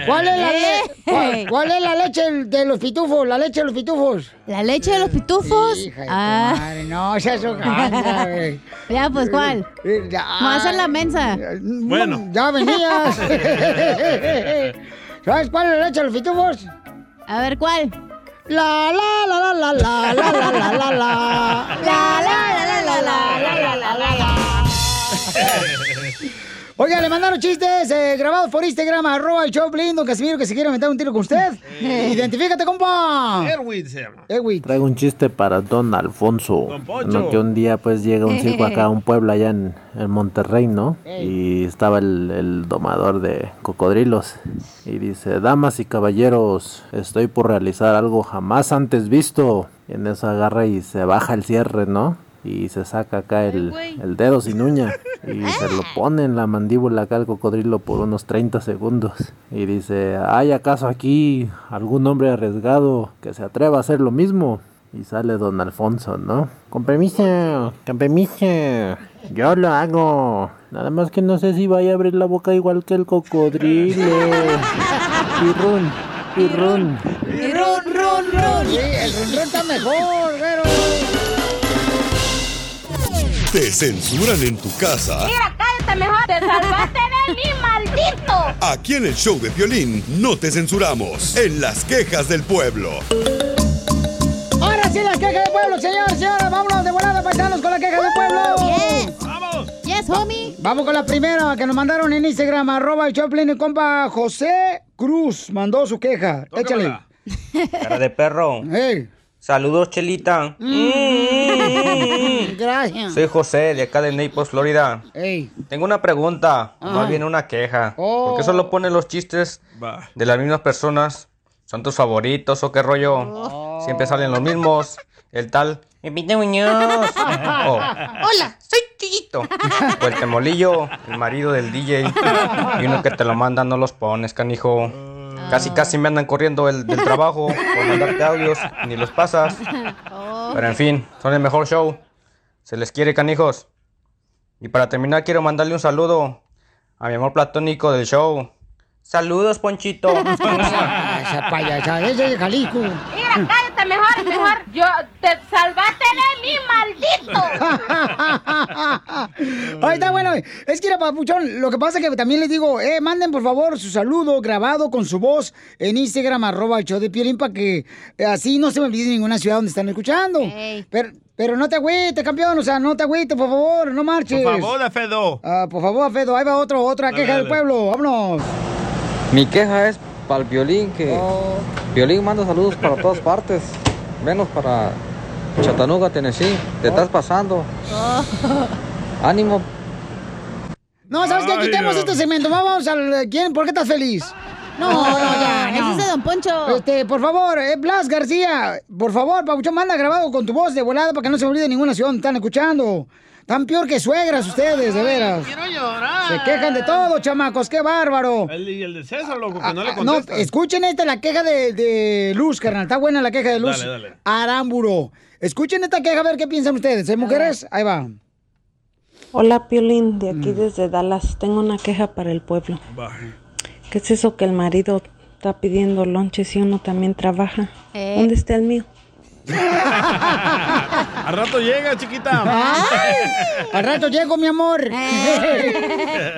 ¿Cuál es la, le- cuál, cuál es la leche de los pitufos? La leche de los pitufos. ¿La leche de los pitufos? Hija de Ah. madre, no, seas hojandra, güey. Ya, pues, ¿cuál? Eh, a hacer la mensa. Bueno. Ya venías. ¿Sabes cuál es la leche de los pitufos? A ver, ¿cuál? La la la la la la la la la la la La, la, la, la, la, la, la, la, la, la. Oiga, le mandaron chistes eh, grabados por Instagram, arroba el show lindo, Casimiro, que se quiere meter un tiro con usted. Identifícate, compa. Erwin se llama. Erwin. Traigo un chiste para don Alfonso. Poncho. Bueno, que un día pues llega un circo acá a un pueblo allá en, en Monterrey, ¿no? Y estaba el, el domador de cocodrilos. Y dice, damas y caballeros, estoy por realizar algo jamás antes visto. Y en eso agarra y se baja el cierre, ¿no? Y se saca acá el, el dedo sin uña. Y se lo pone en la mandíbula acá al cocodrilo por unos 30 segundos. Y dice, ¿hay acaso aquí algún hombre arriesgado que se atreva a hacer lo mismo? Y sale don Alfonso, ¿no? Con permiso, con permiso. Yo lo hago. Nada más que no sé si vaya a abrir la boca igual que el cocodrilo. Y run, y run. Y run, run, run. Sí, el run, run está mejor, pero... Te censuran en tu casa. cállate mejor. Te salvaste de mí, maldito. Aquí en el show de violín no te censuramos. En las quejas del pueblo. Ahora sí, las quejas del pueblo, señores, señores. Vámonos de volada, paisanos, con las quejas del pueblo. Yes. ¡Vamos! Yes, homie. Vamos con la primera que nos mandaron en Instagram, arroba el Choplin, y compa José Cruz mandó su queja. Échale. Cara de perro. Hey. Saludos, Chelita. Gracias. Soy José, de acá de Naples, Florida. Ey. Tengo una pregunta, Ajá. más bien una queja. Oh. ¿Por qué solo ponen los chistes Va. de las mismas personas? ¿Son tus favoritos o qué rollo? Oh. Siempre salen los mismos. El tal... Pepito Muñoz. O, Hola, soy Chuyito. O el temolillo, el marido del DJ. Y uno que te lo manda no los pones, canijo. Casi, casi me andan corriendo el, del trabajo por mandarte audios, ni los pasas. Pero en fin, son el mejor show. Se les quiere, canijos. Y para terminar, quiero mandarle un saludo a mi amor platónico del show. Saludos, Ponchito. Esa payasada, ese es de Jalisco. Mira, cállate mejor, mejor. Yo te salvaste de mí, maldito. Ahí está, bueno. Es que, era papuchón, lo que pasa es que también les digo, eh, manden por favor su saludo grabado con su voz en Instagram, arroba el show de Piolín, para que eh, así no se me olvide ninguna ciudad donde están escuchando. Pero, pero no te agüites, campeón, o sea, no te agüites, por favor, no marches. Por favor, Afedo. Ah, por favor, Fedo, ahí va otro, otra Dale, queja del pueblo, vámonos. Mi queja es para el violín, que Oh. violín manda saludos para todas partes, menos para Chattanooga, Tennessee. Te estás pasando. Ánimo. No, ¿sabes qué? Quitemos este segmento, vamos al... ¿Quién? ¿Por qué estás feliz? No, no, ya, no. Ese es Don Poncho. Este, por favor, eh, Blas García, por favor, Pabuchón, manda grabado con tu voz de volada para que no se me olvide ninguna ciudad donde están escuchando. Tan peor que suegras ustedes, de veras. Quiero llorar. Se quejan de todo, chamacos, qué bárbaro. El, y el de César, loco, que no le Ah, No, contesta. escuchen esta, la queja de, de Luz, carnal. Está buena la queja de Luz. Dale, dale. Aramburo. Escuchen esta queja, a ver qué piensan ustedes. ¿Eh, mujeres? Ahí va. Hola Piolín, de aquí desde Dallas. Tengo una queja para el pueblo. ¿Qué es eso que el marido está pidiendo lonche si uno también trabaja? Eh. ¿Dónde está el mío? Al rato llega, chiquita. Al rato llego, mi amor.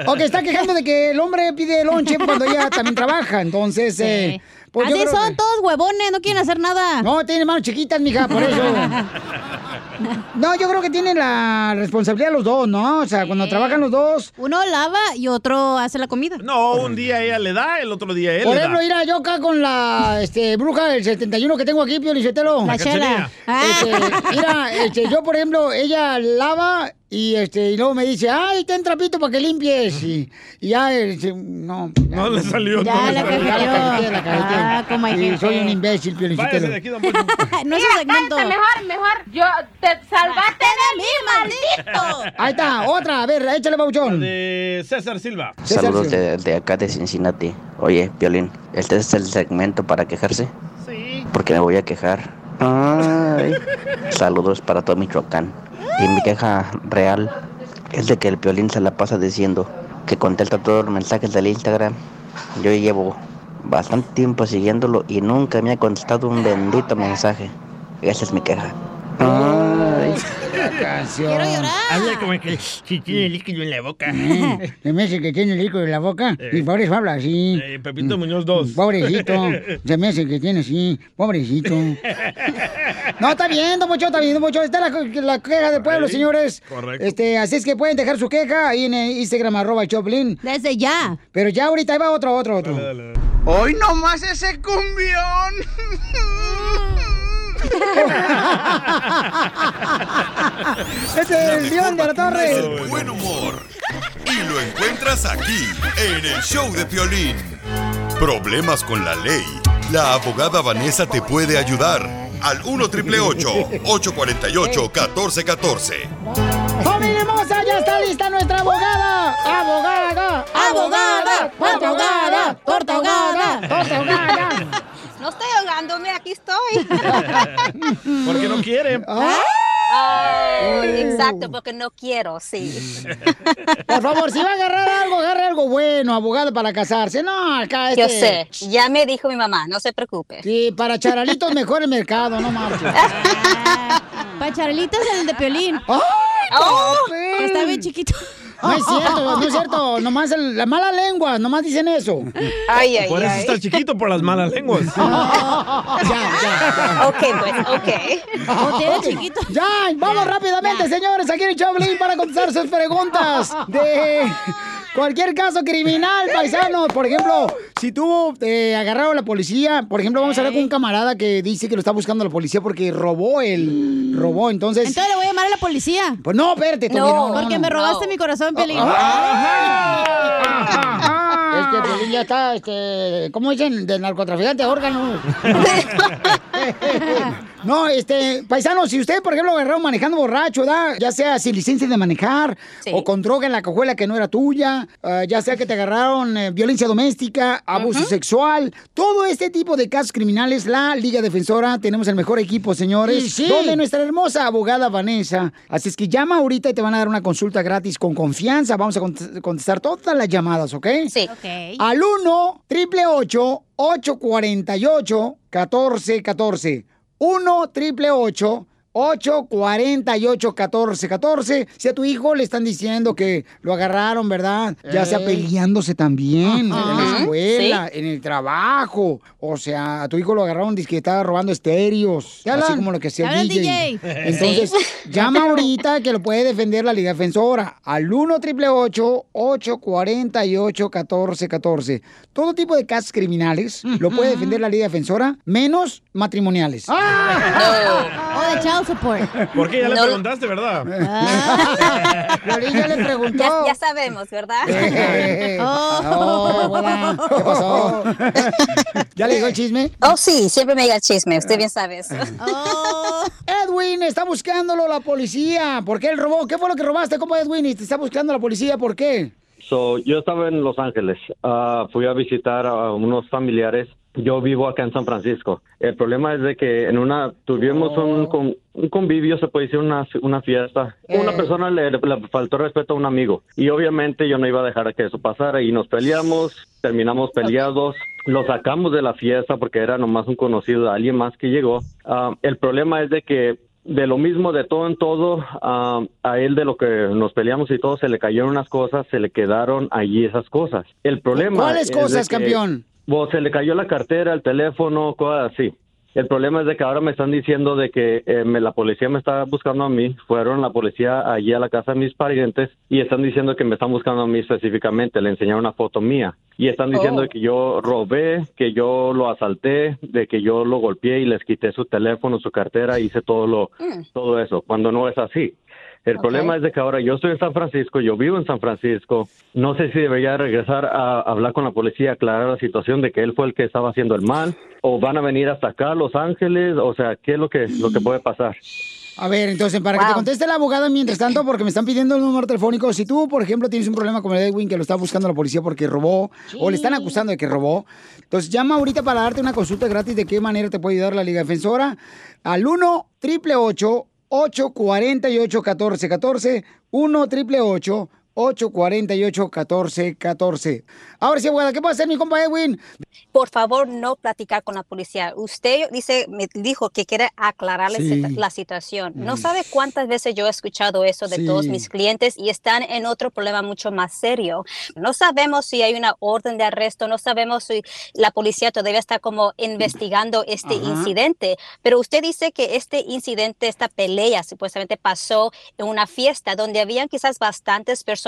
ok, está quejando de que el hombre pide lonche cuando ella también trabaja. Entonces, eh, pues Así son que- todos huevones, no quieren hacer nada. No, tiene manos chiquitas, mija, por eso. No, yo creo que tienen la responsabilidad los dos, ¿no? O sea, cuando trabajan los dos. Uno lava y otro hace la comida. No, un día ella le da, el otro día él Por le ejemplo, da. mira, yo acá con la este, bruja del 71 que tengo aquí, Pio Lizetelo. La chela. Este, mira, este, yo, por ejemplo, ella lava y este y luego me dice, ay, ten trapito para que limpies. Y, y ya, este, no. No le salió. Ya no le la salió. Ya la cajeteé, la cajeteé. Ah, como hay Sí, gente. soy un imbécil, Váyase Lizetelo. de aquí, don Poncho. no es un segmento. mejor, mejor. Yo te salvaste de mí, maldito. Ahí está, otra, a ver, échale, Pauchón. De César Silva. Saludos de, de acá de Cincinnati. Oye, Violín, ¿este es el segmento para quejarse? Sí. Porque me voy a quejar. Ay. Saludos para todo Michoacán. Y mi queja real es de que el Piolín se la pasa diciendo que contesta todos los mensajes del Instagram. Yo llevo bastante tiempo siguiéndolo y nunca me ha contestado un bendito mensaje. Esa es mi queja. Ay. La canción. Quiero llorar. Habla como que si tiene líquido en la boca. Se me hace que tiene el líquido en la boca y por eso habla así. Eh, Pepito Muñoz 2. Pobrecito. Se me hace que tiene así. Pobrecito. No, está bien, don Pocho, está bien, don Pocho. Está la, la queja del pueblo, señores. correcto. Este, así es que pueden dejar su queja ahí en Instagram, arroba Choplin. Desde ya. Pero ya ahorita ahí va otro, otro, otro. Hoy nomás ese cumbión. Este es el León de la Torre. El buen humor. Y lo encuentras aquí, en el show de Piolín. Problemas con la ley. La abogada Vanessa te puede ayudar. Al 1 triple 848 1414. ¡Familia hermosa! ¡Ya está lista nuestra abogada! ¡Abogada! ¡Abogada! ¡Torta ahogada! ¡Torta ahogada! ¡Torta ahogada! No estoy ahogándome, aquí estoy. Porque no quiere. Ay, exacto, porque no quiero, sí. Por favor, si va a agarrar algo, agarre algo bueno, abogado, para casarse. No, acá este... Yo sé, ya me dijo mi mamá, no se preocupe. Sí, para charalitos mejor el mercado, no marches. Para Charlitos el de Piolín. ¡Ay, Que Está bien chiquito. No es cierto, no es cierto. Nomás el- la mala lengua, nomás dicen eso. Ay, ay, Por eso ay. está chiquito, por las malas lenguas. Ok, pues, ok. O tiene chiquito. Ya, vamos rápidamente, señores, aquí en el Choblin para contestar sus preguntas de cualquier caso criminal, paisanos. Por ejemplo, si tuvo eh, agarrado a la policía, por ejemplo, vamos a hablar con un camarada que dice que lo está buscando la policía porque robó el robó, entonces. Entonces le voy a llamar a la policía. Pues no, espérate, no, no, Porque no. me robaste mi corazón, Piolín. Es que Piolín ya está, este, ¿cómo dicen? De narcotraficante de órganos. no, este, paisano, si usted, por ejemplo, agarró manejando borracho, ¿da? ya sea sin licencia de manejar o con droga en la cajuela que no era tuya, ah, ya sea que te agarraron eh, violencia doméstica, abuso sexual, todo este tipo de casos criminales, la Liga Defensora, tenemos el mejor equipo, señores, Sí, sí. donde nuestra hermosa abogada Vanessa. Así es que llama ahorita y te van a dar una consulta gratis con confianza. Vamos a cont- contestar todas las llamadas, ¿ok? Sí. Al 1 triple 848 1414 1 triple 848 848-1414. Si a tu hijo le están diciendo que lo agarraron, ¿verdad? Ya sea Eh. peleándose también en la escuela, Sí. en el trabajo. O sea, a tu hijo lo agarraron dice que estaba robando estéreos. ¿Te Así como lo que hacía ¿Te el DJ. DJ? Entonces, Sí. llama ahorita que lo puede defender la Liga Defensora al 1 888 848 1414 Todo tipo de casos criminales lo puede defender la Liga Defensora, menos matrimoniales. O de child support. ¿Por qué? Ya le No. preguntaste, ¿verdad? ya le preguntó. Ya, ya sabemos, ¿verdad? Eh, oh, abuela, ¿Qué pasó? ¿Ya le dijo el chisme? Oh, sí, siempre me diga el chisme, usted bien sabe eso. Edwin, está buscándolo la policía. ¿Por qué él robó? ¿Qué fue lo que robaste, compa Edwin? Y te está buscando la policía. ¿Por qué? So, yo estaba en Los Ángeles. Ah, fui a visitar a unos familiares. Yo vivo acá en San Francisco. El problema es de que en una tuvimos un, con- un convivio, se puede decir una, una fiesta. Una persona le, le faltó respeto a un amigo y obviamente yo no iba a dejar que eso pasara y nos peleamos, terminamos peleados. Lo sacamos de la fiesta porque era nomás un conocido de alguien más que llegó. Ah, el problema es de que de lo mismo, de todo en todo, ah, a él de lo que nos peleamos y todo, se le cayeron unas cosas, se le quedaron allí esas cosas. El problema... ¿Cuáles es cosas, campeón? Bueno, se le cayó la cartera, el teléfono, cosas así. El problema es de que ahora me están diciendo de que eh, me- la policía me está buscando a mí. Fueron la policía allí a la casa de mis parientes y están diciendo que me están buscando a mí específicamente. Le enseñaron una foto mía y están diciendo Oh. que yo robé, que yo lo asalté, de que yo lo golpeé y les quité su teléfono, su cartera, hice todo lo, todo eso. Cuando no es así. El problema es de que ahora yo estoy en San Francisco, yo vivo en San Francisco. No sé si debería regresar a hablar con la policía, aclarar la situación de que él fue el que estaba haciendo el mal, o van a venir hasta acá a Los Ángeles, o sea, ¿qué es lo que lo que puede pasar? A ver, entonces, para que te conteste la abogada mientras tanto, porque me están pidiendo el número telefónico, si tú, por ejemplo, tienes un problema con el Edwin que lo está buscando la policía porque robó, o le están acusando de que robó, entonces llama ahorita para darte una consulta gratis de qué manera te puede ayudar la Liga Defensora al 1 888 848 1414 1 888 848 1414 Ahora sí, abogada, ¿qué puede hacer mi compa Edwin? Por favor, no platicar con la policía. Usted dice, me dijo que quiere aclararle Sí. la situación. No Mm. sabe cuántas veces yo he escuchado eso de Sí. todos mis clientes y están en otro problema mucho más serio. No sabemos si hay una orden de arresto, no sabemos si la policía todavía está como investigando este Ajá. incidente, pero usted dice que este incidente, esta pelea supuestamente pasó en una fiesta donde habían quizás bastantes personas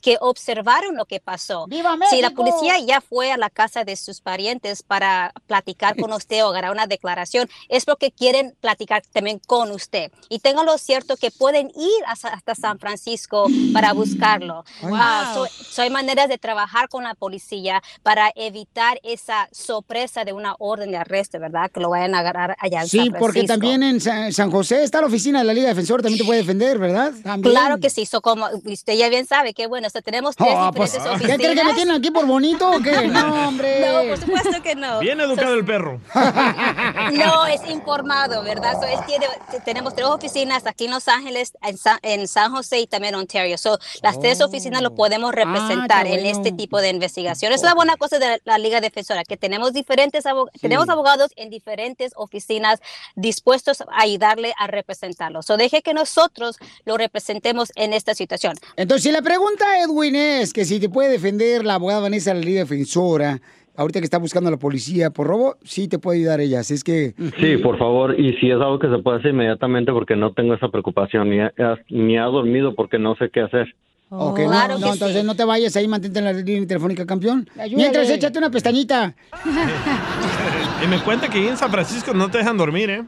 que observaron lo que pasó. Si la policía ya fue a la casa de sus parientes para platicar con usted o agarrar una declaración, es porque quieren platicar también con usted. Y ténganlo cierto que pueden ir hasta, hasta San Francisco para buscarlo. Wow. Ah, so- so hay maneras de trabajar con la policía para evitar esa sorpresa de una orden de arresto, ¿verdad? Que lo vayan a agarrar allá en Sí, San porque también en Sa- San José está la oficina de la Liga Defensora, también te puede defender, ¿verdad? También. Claro que sí, so como usted ya bien sabe, que bueno, so tenemos tres Ah, pues, diferentes ¿Qué oficinas. que me tienen aquí por bonito o qué? No, hombre. No, por supuesto que no. Bien educado el perro. No, es informado, ¿verdad? So, él tiene- tenemos tres oficinas aquí en Los Ángeles, en San, en San José y también en Ontario. So, las tres oficinas lo podemos representar Oh. Ah, qué en este tipo de investigación. Es la buena cosa de la, la Liga Defensora, que tenemos diferentes tenemos abogados en diferentes oficinas dispuestos a ayudarle a representarlo. So, deje que nosotros lo representemos en esta situación. Entonces, si la pregunta, Edwin, es que si te puede defender la abogada Vanessa, la Liga Defensora, ahorita que está buscando a la policía por robo, sí te puede ayudar ella. Así es que. Sí, por favor, y si es algo que se puede hacer inmediatamente porque no tengo esa preocupación, ni, ha- ni ha dormido porque no sé qué hacer. Ok, no, no, entonces no te vayas ahí, mantente en la línea telefónica, campeón. Mientras échate una pestañita. Y me cuenta que en San Francisco no te dejan dormir, ¿eh?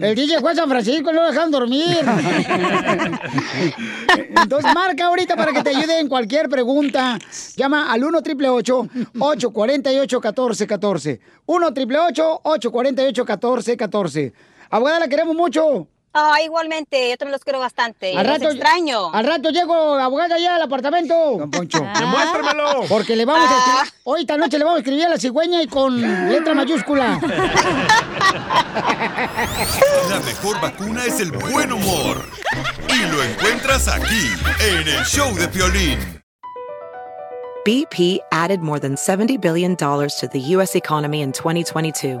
El DJ fue a San Francisco, no lo dejan dormir. Entonces marca ahorita para que te ayude en cualquier pregunta. Llama al 1 888 848 1414 1 888 848 1414 Abogada, la queremos mucho. Ah, igualmente, yo también los quiero bastante. Al los rato, extraño. Al rato llego, abogada, ya al apartamento. Don Poncho. Demuéstramelo. Porque le vamos a escribir, hoy esta noche le vamos a escribir a la cigüeña y con letra mayúscula. La mejor vacuna es el buen humor. Y lo encuentras aquí, en el show de Piolín. BP added more than $70 billion to the U.S. economy in 2022.